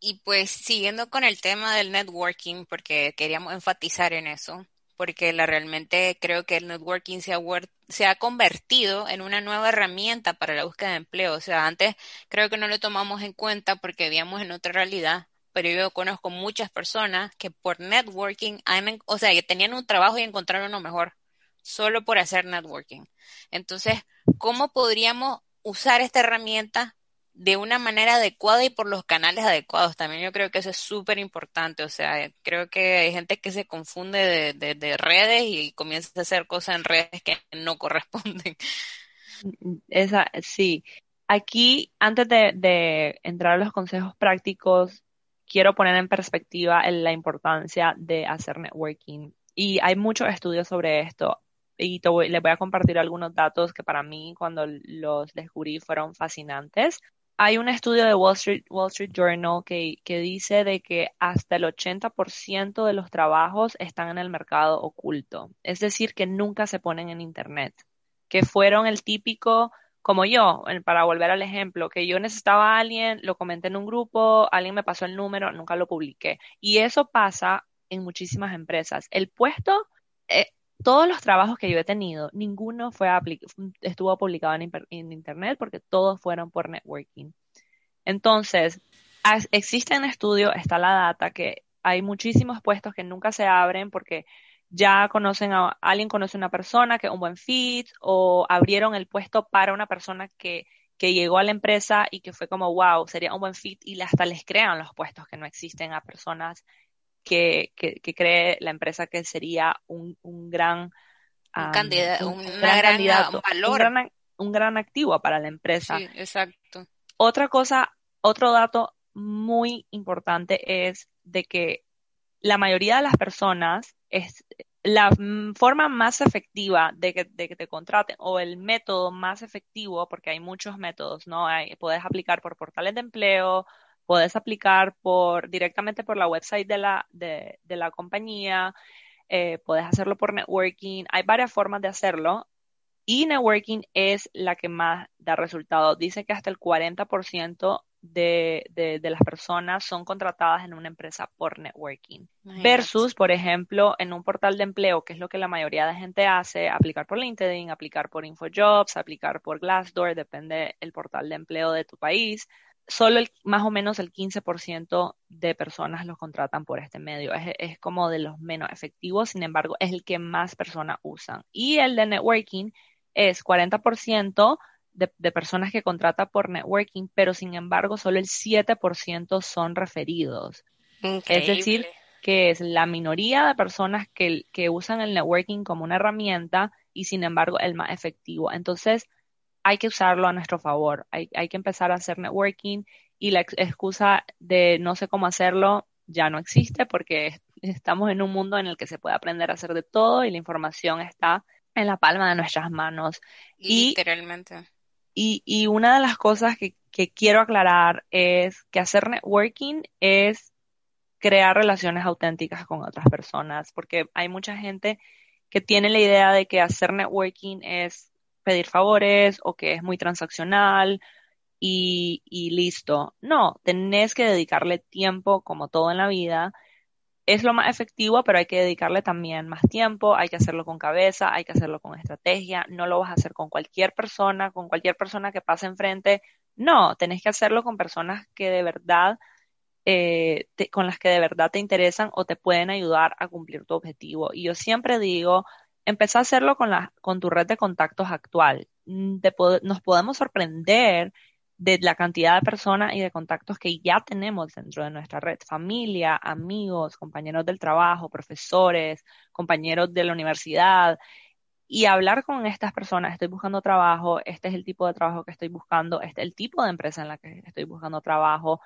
Y pues siguiendo con el tema del networking, porque queríamos enfatizar en eso, porque la realmente creo que el networking se ha, se ha convertido en una nueva herramienta para la búsqueda de empleo. O sea, antes creo que no lo tomamos en cuenta porque vivíamos en otra realidad, pero yo conozco muchas personas que por networking, o sea, que tenían un trabajo y encontraron uno mejor, solo por hacer networking. Entonces, ¿cómo podríamos usar esta herramienta de una manera adecuada y por los canales adecuados. También yo creo que eso es súper importante. O sea, creo que hay gente que se confunde de, redes y comienza a hacer cosas en redes que no corresponden. Esa, sí. Aquí, antes de, entrar a los consejos prácticos, quiero poner en perspectiva la importancia de hacer networking. Y hay muchos estudios sobre esto. Y les voy a compartir algunos datos que para mí, cuando los descubrí, fueron fascinantes hay un estudio de Wall Street, Wall Street Journal que, dice de que hasta el 80% de los trabajos están en el mercado oculto, es decir, que nunca se ponen en Internet, que fueron el típico, como yo, para volver al ejemplo, que yo necesitaba a alguien, lo comenté en un grupo, alguien me pasó el número, nunca lo publiqué. Y eso pasa en muchísimas empresas. El puesto, eh, todos los trabajos que yo he tenido, ninguno fue estuvo publicado en, Internet porque todos fueron por networking. Entonces, existe en estudio, está la data, que hay muchísimos puestos que nunca se abren porque ya conocen a alguien conoce a una persona que es un buen fit o abrieron el puesto para una persona que, que llegó a la empresa y que fue como wow, sería un buen fit y hasta les crean los puestos que no existen a personas que, que, cree la empresa que sería un, un gran un, candidato, un, gran, valor. Un gran, activo para la empresa. Sí, exacto. Otra cosa, otro dato muy importante es de que la mayoría de las personas es la forma más efectiva de que, de que, te contraten o el método más efectivo, porque hay muchos métodos, ¿no? Hay, puedes aplicar por portales de empleo, Puedes aplicar por, directamente por la website de la, de, la compañía, eh, puedes hacerlo por networking, hay varias formas de hacerlo y networking es la que más da resultados. Dice que hasta el 40% de, de, de, las personas son contratadas en una empresa por networking. Versus, por ejemplo, en un portal de empleo, que es lo que la mayoría de gente hace, aplicar por LinkedIn, aplicar por InfoJobs, aplicar por Glassdoor, depende el portal de empleo de tu país solo el, más o menos el 15% de personas los contratan por este medio. Es, como de los menos efectivos, sin embargo, es el que más personas usan. Y el de networking es 40% de, de personas que contratan por networking, pero sin embargo, solo el 7% son referidos. Es decir, que es la minoría de personas que, que usan el networking como una herramienta y sin embargo el más efectivo. Entonces, hay que usarlo a nuestro favor. Hay, que empezar a hacer networking y la excusa de no sé cómo hacerlo ya no existe porque estamos en un mundo en el que se puede aprender a hacer de todo y la información está en la palma de nuestras manos. Literalmente. Y, y, una de las cosas que, que quiero aclarar es que hacer networking es crear relaciones auténticas con otras personas, porque hay mucha gente que tiene la idea de que hacer networking es pedir favores o que es muy transaccional y, listo. No, tenés que dedicarle tiempo como todo en la vida. Es lo más efectivo, pero hay que dedicarle también más tiempo, hay que hacerlo con cabeza, hay que hacerlo con estrategia, no lo vas a hacer con cualquier persona, con cualquier persona que pase enfrente. No, tenés que hacerlo con personas que de verdad, eh, con las que de verdad te interesan o te pueden ayudar a cumplir tu objetivo. Y yo siempre digo, empezá a hacerlo con, la, con tu red de contactos actual. Mm, nos podemos sorprender de la cantidad de personas y de contactos que ya tenemos dentro de nuestra red. Familia, amigos, compañeros del trabajo, profesores, compañeros de la universidad. Y hablar con estas personas, estoy buscando trabajo, este es el tipo de trabajo que estoy buscando, este es el tipo de empresa en la que estoy buscando trabajo.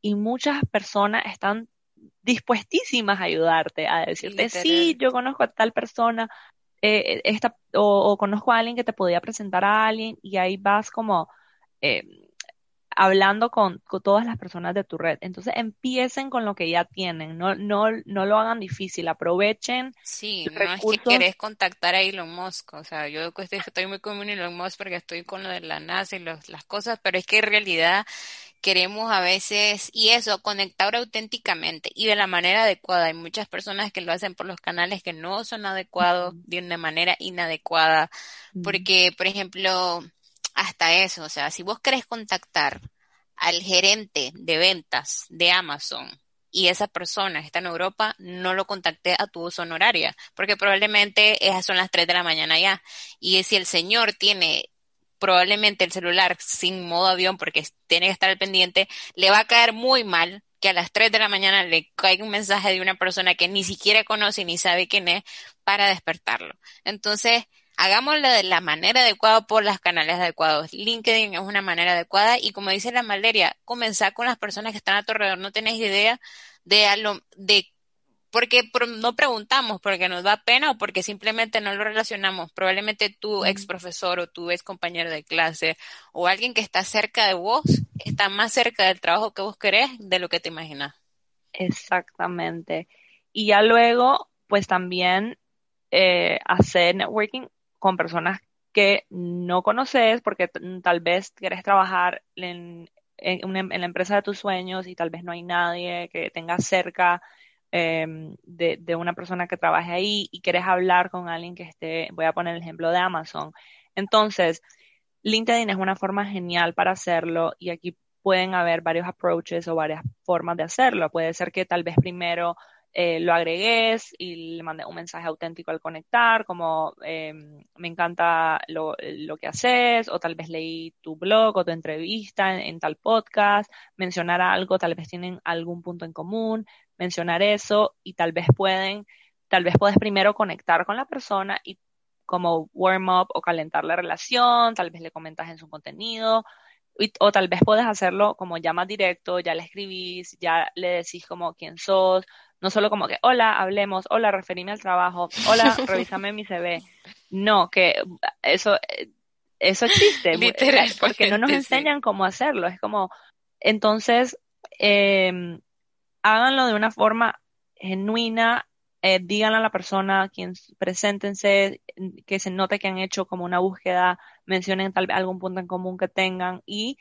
Y muchas personas están dispuestísimas a ayudarte, a decirte, sí, yo conozco a tal persona, eh, esta, o, conozco a alguien que te podía presentar a alguien y ahí vas como eh, hablando con, todas las personas de tu red. Entonces empiecen con lo que ya tienen, no, no, no lo hagan difícil, aprovechen. Sí, no es que querés contactar a Elon Musk, o sea, yo estoy muy común Elon Musk porque estoy con lo de la NASA y las cosas, pero es que en realidad queremos a veces, y eso, conectar auténticamente y de la manera adecuada. Hay muchas personas que lo hacen por los canales que no son adecuados, de una manera inadecuada, porque, por ejemplo, hasta eso, o sea, si vos querés contactar al gerente de ventas de Amazon y esa persona está en Europa, no lo contacté a tu uso honoraria, porque probablemente esas son las 3 de la mañana ya. Y si el señor tiene probablemente el celular sin modo avión porque tiene que estar al pendiente, le va a caer muy mal que a las 3 de la mañana le caiga un mensaje de una persona que ni siquiera conoce ni sabe quién es para despertarlo. Entonces, hagámoslo de la manera adecuada por los canales adecuados. LinkedIn es una manera adecuada y como dice la Valeria, comenzar con las personas que están a tu alrededor. No tenés idea de, lo, de porque no preguntamos porque nos da pena o porque simplemente no lo relacionamos. Probablemente tu ex profesor o tu ex compañero de clase o alguien que está cerca de vos está más cerca del trabajo que vos querés de lo que te imaginas. Exactamente. Y ya luego, pues también eh, hacer networking con personas que no conoces porque tal vez quieres trabajar en, en, la empresa de tus sueños y tal vez no hay nadie que tengas cerca em, de, de, una persona que trabaje ahí y quieres hablar con alguien que esté, voy a poner el ejemplo de Amazon. Entonces, LinkedIn es una forma genial para hacerlo y aquí pueden haber varios approaches o varias formas de hacerlo. Puede ser que tal vez primero eh, lo agregues y le mandé un mensaje auténtico al conectar, como eh, me encanta lo, que haces, o tal vez leí tu blog o tu entrevista en, tal podcast, mencionar algo, tal vez tienen algún punto en común, mencionar eso y tal vez pueden, tal vez puedes primero conectar con la persona y como warm up o calentar la relación, tal vez le comentas en su contenido, o tal vez puedes hacerlo como ya más directo, ya le escribís, ya le decís como quién sos, no solo como que, hola, hablemos, hola, referime al trabajo, hola, revísame mi CV. No, que eso, eso existe, eh, porque no nos enseñan cómo hacerlo. Es como, entonces, eh, háganlo de una forma genuina, eh, díganle a la persona, quien preséntense, que se note que han hecho como una búsqueda, mencionen tal algún punto en común que tengan y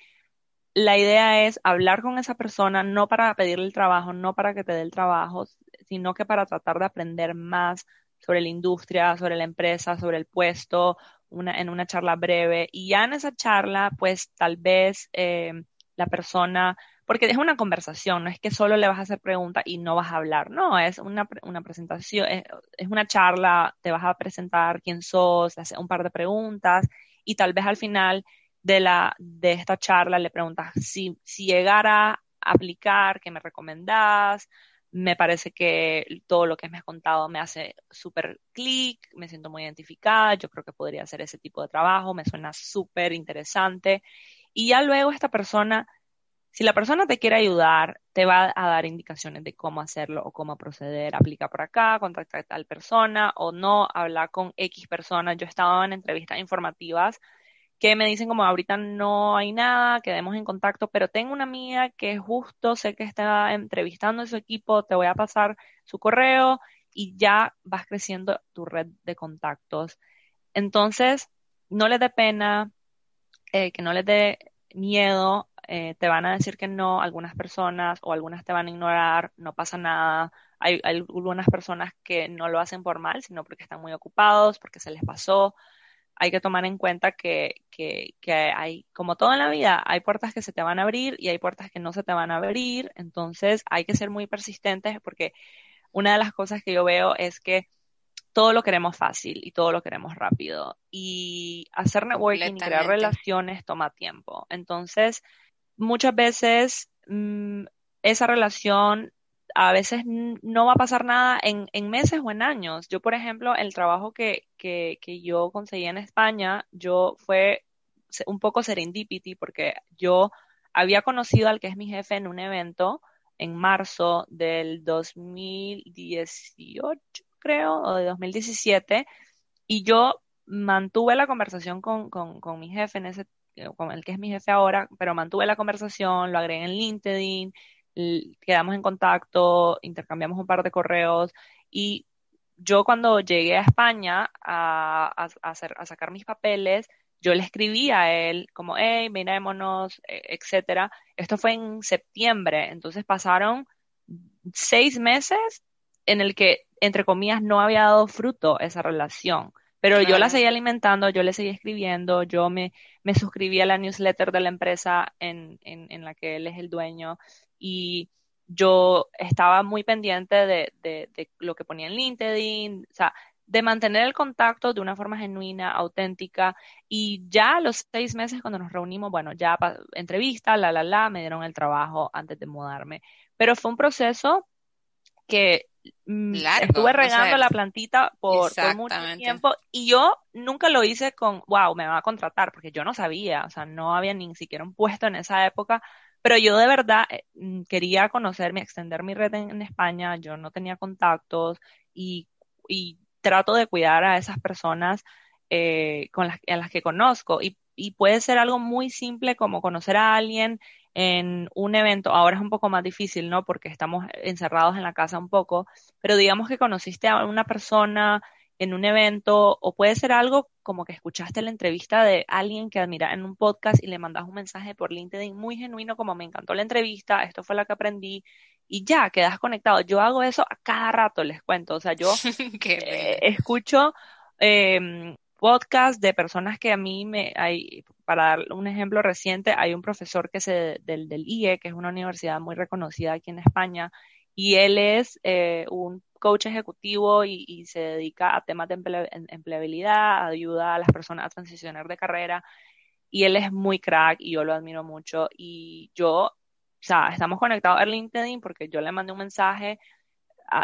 la idea es hablar con esa persona no para pedirle el trabajo, no para que te dé el trabajo, sino que para tratar de aprender más sobre la industria, sobre la empresa, sobre el puesto, una, en una charla breve. Y ya en esa charla, pues tal vez eh, la persona, porque es una conversación, no es que solo le vas a hacer preguntas y no vas a hablar, no, es una, una presentación, es, es, una charla, te vas a presentar quién sos, hacer un par de preguntas y tal vez al final de, la, de esta charla le preguntas si, si llegara a aplicar, ¿qué me recomendás? Me parece que todo lo que me has contado me hace súper clic, me siento muy identificada, yo creo que podría hacer ese tipo de trabajo, me suena súper interesante. Y ya luego esta persona, si la persona te quiere ayudar, te va a dar indicaciones de cómo hacerlo o cómo proceder. Aplica por acá, contacta a tal persona o no, habla con X personas. Yo estaba en entrevistas informativas que me dicen como ahorita no hay nada, quedemos en contacto, pero tengo una amiga que justo sé que está entrevistando a su equipo, te voy a pasar su correo y ya vas creciendo tu red de contactos. Entonces, no les dé pena, eh, que no les dé miedo, eh, te van a decir que no algunas personas o algunas te van a ignorar, no pasa nada. Hay, hay algunas personas que no lo hacen por mal, sino porque están muy ocupados, porque se les pasó hay que tomar en cuenta que, que, que, hay, como todo en la vida, hay puertas que se te van a abrir y hay puertas que no se te van a abrir. Entonces hay que ser muy persistentes porque una de las cosas que yo veo es que todo lo queremos fácil y todo lo queremos rápido. Y hacer networking y crear relaciones toma tiempo. Entonces, muchas veces mm, esa relación a veces no va a pasar nada en, en, meses o en años. Yo, por ejemplo, el trabajo que, que, que yo conseguí en España, yo fue un poco serendipity porque yo había conocido al que es mi jefe en un evento en marzo del 2018, creo, o de 2017, y yo mantuve la conversación con, con, con mi jefe en ese con el que es mi jefe ahora, pero mantuve la conversación, lo agregué en LinkedIn, quedamos en contacto, intercambiamos un par de correos y yo cuando llegué a España a, sacar mis papeles, yo le escribí a él como, hey, mirémonos, e, etcétera. Esto fue en septiembre, entonces pasaron seis meses en el que, entre comillas, no había dado fruto esa relación. Pero yo la seguía alimentando, yo le seguía escribiendo, yo me, me suscribí a la newsletter de la empresa en, en, en la que él es el dueño y yo estaba muy pendiente de, de, de, lo que ponía en LinkedIn, o sea, de mantener el contacto de una forma genuina, auténtica, y ya a los seis meses cuando nos reunimos, bueno, ya entrevista, la, la, la, me dieron el trabajo antes de mudarme. Pero fue un proceso que mm, estuve regando la plantita por, por, mucho tiempo y yo nunca lo hice con, wow, me va a contratar, porque yo no sabía, o sea, no había ni siquiera un puesto en esa época, pero yo de verdad eh, mm, quería conocerme, extender mi red en, en España, yo no tenía contactos y, y trato de cuidar a esas personas eh, con las, a las que conozco y, y, puede ser algo muy simple como conocer a alguien en un evento. Ahora es un poco más difícil, ¿no? Porque estamos encerrados en la casa un poco, pero digamos que conociste a una persona en un evento o puede ser algo como que escuchaste la entrevista de alguien que admira en un podcast y le mandas un mensaje por LinkedIn muy genuino como me encantó la entrevista, esto fue lo que aprendí y ya, quedas conectado. Yo hago eso a cada rato, les cuento. O sea, yo eh, escucho eh, podcasts de personas que a mí me hay, para dar un ejemplo reciente, hay un profesor que se, del, del IE, que es una universidad muy reconocida aquí en España, y él es eh, un coach ejecutivo y, se dedica a temas de emple empleabilidad, ayuda a las personas a transicionar de carrera, y él es muy crack y yo lo admiro mucho, y yo o sea, estamos conectados a LinkedIn porque yo le mandé un mensaje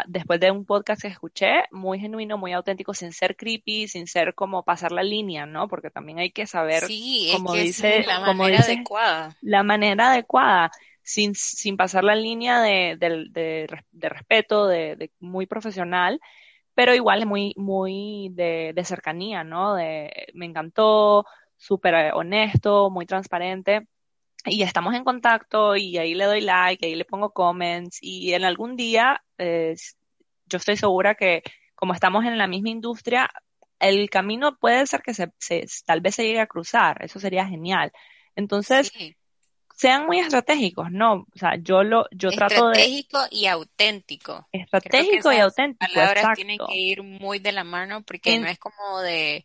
después de un podcast que escuché, muy genuino, muy auténtico, sin ser creepy, sin ser como pasar la línea, ¿no? Porque también hay que saber, sí, como que dice, es la como manera dice, adecuada. la manera adecuada, sin, sin pasar la línea de, de, de, de respeto, de, muy profesional, pero igual es muy, muy de, de cercanía, ¿no? De, me encantó, súper honesto, muy transparente y estamos en contacto y ahí le doy like, ahí le pongo comments y en algún día eh, yo estoy segura que como estamos en la misma industria, el camino puede ser que se, se tal vez se llegue a cruzar, eso sería genial. Entonces, sí sean muy estratégicos, ¿no? O sea, yo lo, yo trato de... Estratégico y auténtico. Estratégico y auténtico, palabras exacto. tienen que ir muy de la mano porque en... no es como de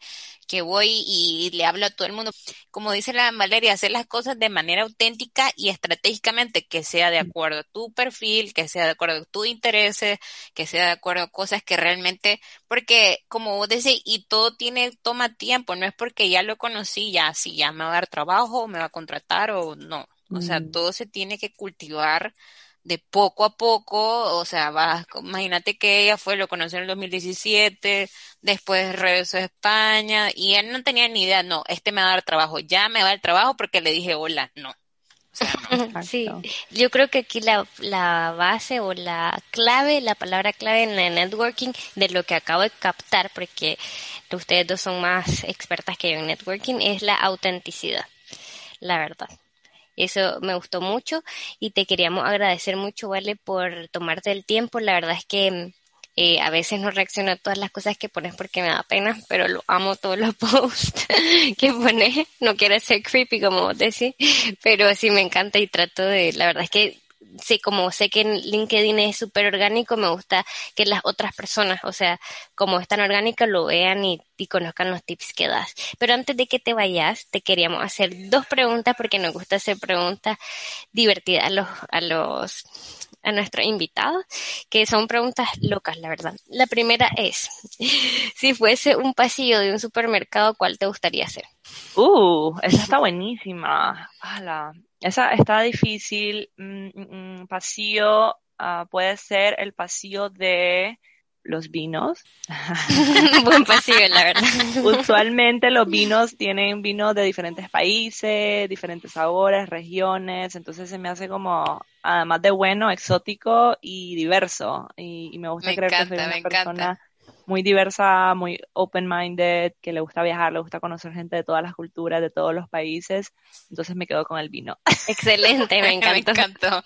que voy y le hablo a todo el mundo. Como dice la Valeria, hacer las cosas de manera auténtica y estratégicamente, que sea de acuerdo a tu perfil, que sea de acuerdo a tus intereses, que sea de acuerdo a cosas que realmente, porque como vos decís, y todo tiene, toma tiempo, no es porque ya lo conocí, ya, si ya me va a dar trabajo, me va a contratar o no o sea, Mm. todo se tiene que cultivar de poco a poco, o sea, vas, imagínate que ella fue, lo conoció en el 2017, después regresó a España y él no tenía ni idea, no, este me va a dar trabajo, ya me va a dar trabajo porque le dije hola, no. O sea, no. Sí, yo creo que aquí la, la base o la clave, la palabra clave en la networking de lo que acabo de captar, porque ustedes dos son más expertas que yo en networking, es la autenticidad, la verdad. Eso me gustó mucho y te queríamos agradecer mucho, Vale, por tomarte el tiempo. La verdad es que eh, a veces no reacciono a todas las cosas que pones porque me da pena, pero lo amo todos los posts que pones. No quiero ser creepy como vos decís, pero sí me encanta y trato de, la verdad es que sí, como sé que LinkedIn es súper orgánico, me gusta que las otras personas, o sea, como es tan orgánico, lo vean y, conozcan los tips que das. Pero antes de que te vayas, te queríamos hacer dos preguntas porque nos gusta hacer preguntas divertidas a los, a los, a nuestros invitados, que son preguntas locas, la verdad. La primera es, si fuese un pasillo de un supermercado, ¿cuál te gustaría hacer? Uh, esa está buenísima. ¡Hala! Esa está difícil. Mm, mm, pasillo uh, puede ser el pasillo de los vinos. Buen pasillo, la verdad. Usualmente los vinos tienen vinos de diferentes países, diferentes sabores, regiones, entonces se me hace como, además de bueno, exótico y diverso. Y, y me gusta me creer encanta, que soy una persona encanta. Muy diversa, muy open-minded, que le gusta viajar, le gusta conocer gente de todas las culturas, de todos los países. Entonces me quedo con el vino. Excelente, me encantó. me encantó.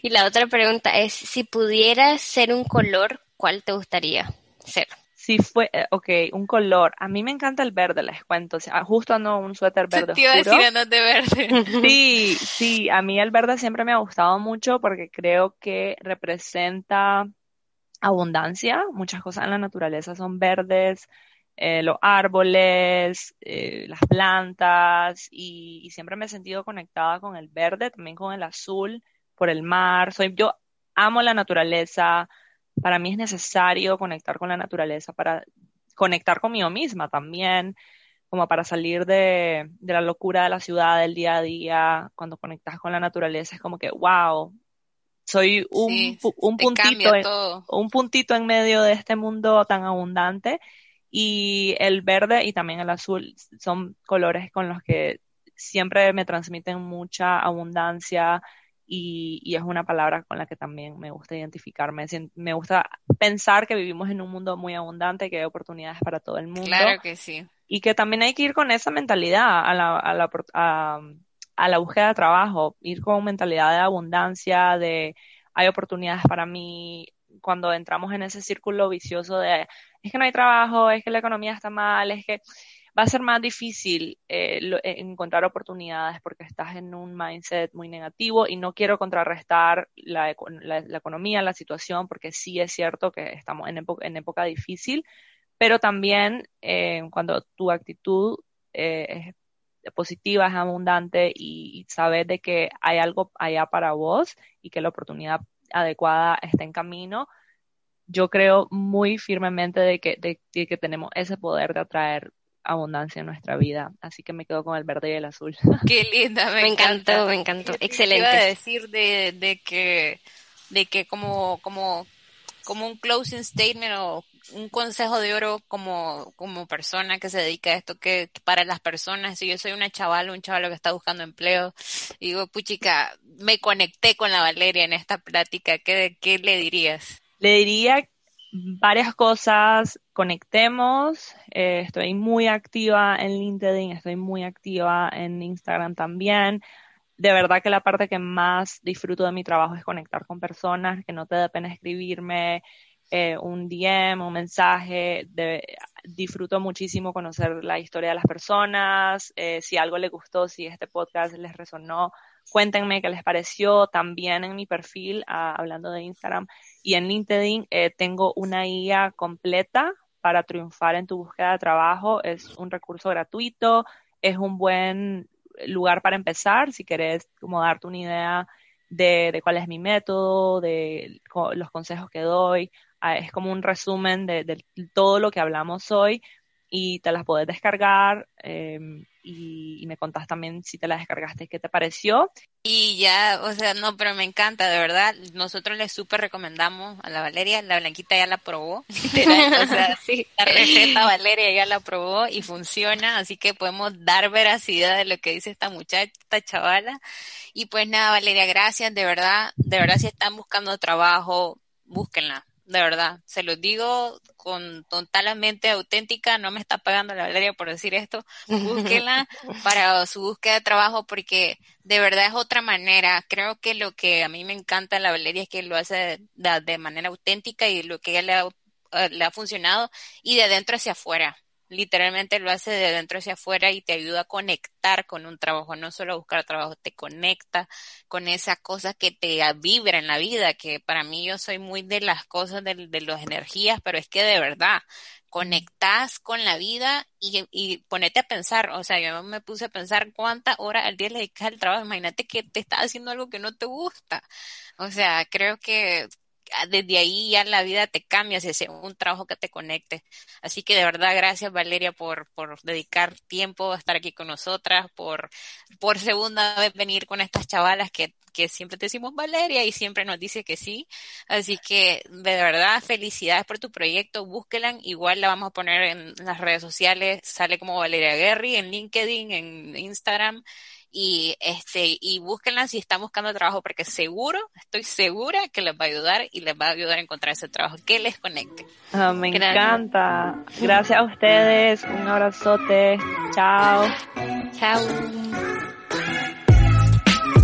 Y la otra pregunta es, si pudieras ser un color, ¿cuál te gustaría ser? si fue, eh, ok, un color. A mí me encanta el verde, les cuento. O sea, justo ando un suéter verde Te iba a decir andas de verde. Sí, sí, a mí el verde siempre me ha gustado mucho porque creo que representa abundancia. Muchas cosas en la naturaleza son verdes, eh, los árboles, eh, las plantas, y, y siempre me he sentido conectada con el verde, también con el azul, por el mar. Soy, yo amo la naturaleza. Para mí es necesario conectar con la naturaleza para conectar conmigo misma también como para salir de, de, la locura de la ciudad, del día a día, cuando conectas con la naturaleza, es como que, wow, soy un, Sí, un puntito, en, un puntito en medio de este mundo tan abundante y el verde y también el azul son colores con los que siempre me transmiten mucha abundancia y, y es una palabra con la que también me gusta identificarme. Me gusta pensar que vivimos en un mundo muy abundante, que hay oportunidades para todo el mundo Claro que sí. y que también hay que ir con esa mentalidad a la, a la, por- a, a la búsqueda de trabajo, ir con mentalidad de abundancia, de hay oportunidades para mí, cuando entramos en ese círculo vicioso de es que no hay trabajo, es que la economía está mal, es que va a ser más difícil eh, eh, encontrar oportunidades porque estás en un mindset muy negativo y no quiero contrarrestar la, la- la economía, la situación, porque sí es cierto que estamos en, en época difícil, pero también eh, cuando tu actitud es positiva, es abundante y, y sabes de que hay algo allá para vos y que la oportunidad adecuada está en camino, yo creo muy firmemente de que, de, de que tenemos ese poder de atraer abundancia en nuestra vida. Así que me quedo con el verde y el azul. Qué linda, me, Me encanta. encantó, me encantó. Yo te Iba a Excelente. decir de, de que, de que como, como, como un closing statement o un consejo de oro como, como persona que se dedica a esto, que, para las personas, si yo soy una chavala, un chavalo que está buscando empleo, digo, puchica, me conecté con la Valeria en esta plática, ¿qué, qué le dirías? Le diría varias cosas, conectemos, eh, estoy muy activa en LinkedIn, estoy muy activa en Instagram también. De verdad que la parte que más disfruto de mi trabajo es conectar con personas, que no te dé pena escribirme eh, un DM, un mensaje. De, disfruto muchísimo conocer la historia de las personas, eh, si algo les gustó, si este podcast les resonó, cuéntenme qué les pareció. También en mi perfil, ah, hablando de Instagram y en LinkedIn, eh, tengo una guía completa para triunfar en tu búsqueda de trabajo. Es un recurso gratuito, es un buen lugar para empezar si querés como darte una idea de, de cuál es mi método, de co- los consejos que doy. Es como un resumen de, de todo lo que hablamos hoy y te las podés descargar eh, y, y me contás también si te las descargaste, qué te pareció. Y ya, o sea, no, pero me encanta, de verdad. Nosotros le súper recomendamos a la Valeria, la Blanquita ya la probó, literal, o sea, Sí. la receta Valeria ya la probó y funciona, así que podemos dar veracidad de lo que dice esta muchacha, esta chavala. Y pues nada, Valeria, gracias, de verdad, de verdad si están buscando trabajo, búsquenla, de verdad. Se los digo con totalmente auténtica, no me está pagando la Valeria por decir esto, búsquenla para su búsqueda de trabajo porque de verdad es otra manera. Creo que lo que a mí me encanta de la Valeria es que lo hace de, de manera auténtica y lo que ella le ha, eh, le ha funcionado y de adentro hacia afuera. Literalmente lo hace de adentro hacia afuera y te ayuda a conectar con un trabajo, no solo a buscar trabajo, te conecta con esas cosas que te vibra en la vida, que para mí yo soy muy de las cosas de, de las energías, pero es que de verdad conectas con la vida y, y ponete a pensar, o sea, yo me puse a pensar cuántas horas al día le dedicas al trabajo, imagínate que te estás haciendo algo que no te gusta, o sea, creo que desde ahí ya la vida te cambia si es un trabajo que te conecte. Así que de verdad, gracias Valeria por, por dedicar tiempo a estar aquí con nosotras, por, por segunda vez venir con estas chavalas que, que siempre te decimos Valeria y siempre nos dice que sí. Así que de verdad, felicidades por tu proyecto, búsquela, igual la vamos a poner en las redes sociales, sale como Valeria Guerri en LinkedIn, en Instagram y este y búsquenla si están buscando trabajo porque seguro, estoy segura que les va a ayudar y les va a ayudar a encontrar ese trabajo que les conecte. Ah, me Gracias. encanta. Gracias a ustedes. Un abrazote. Chao. Chao.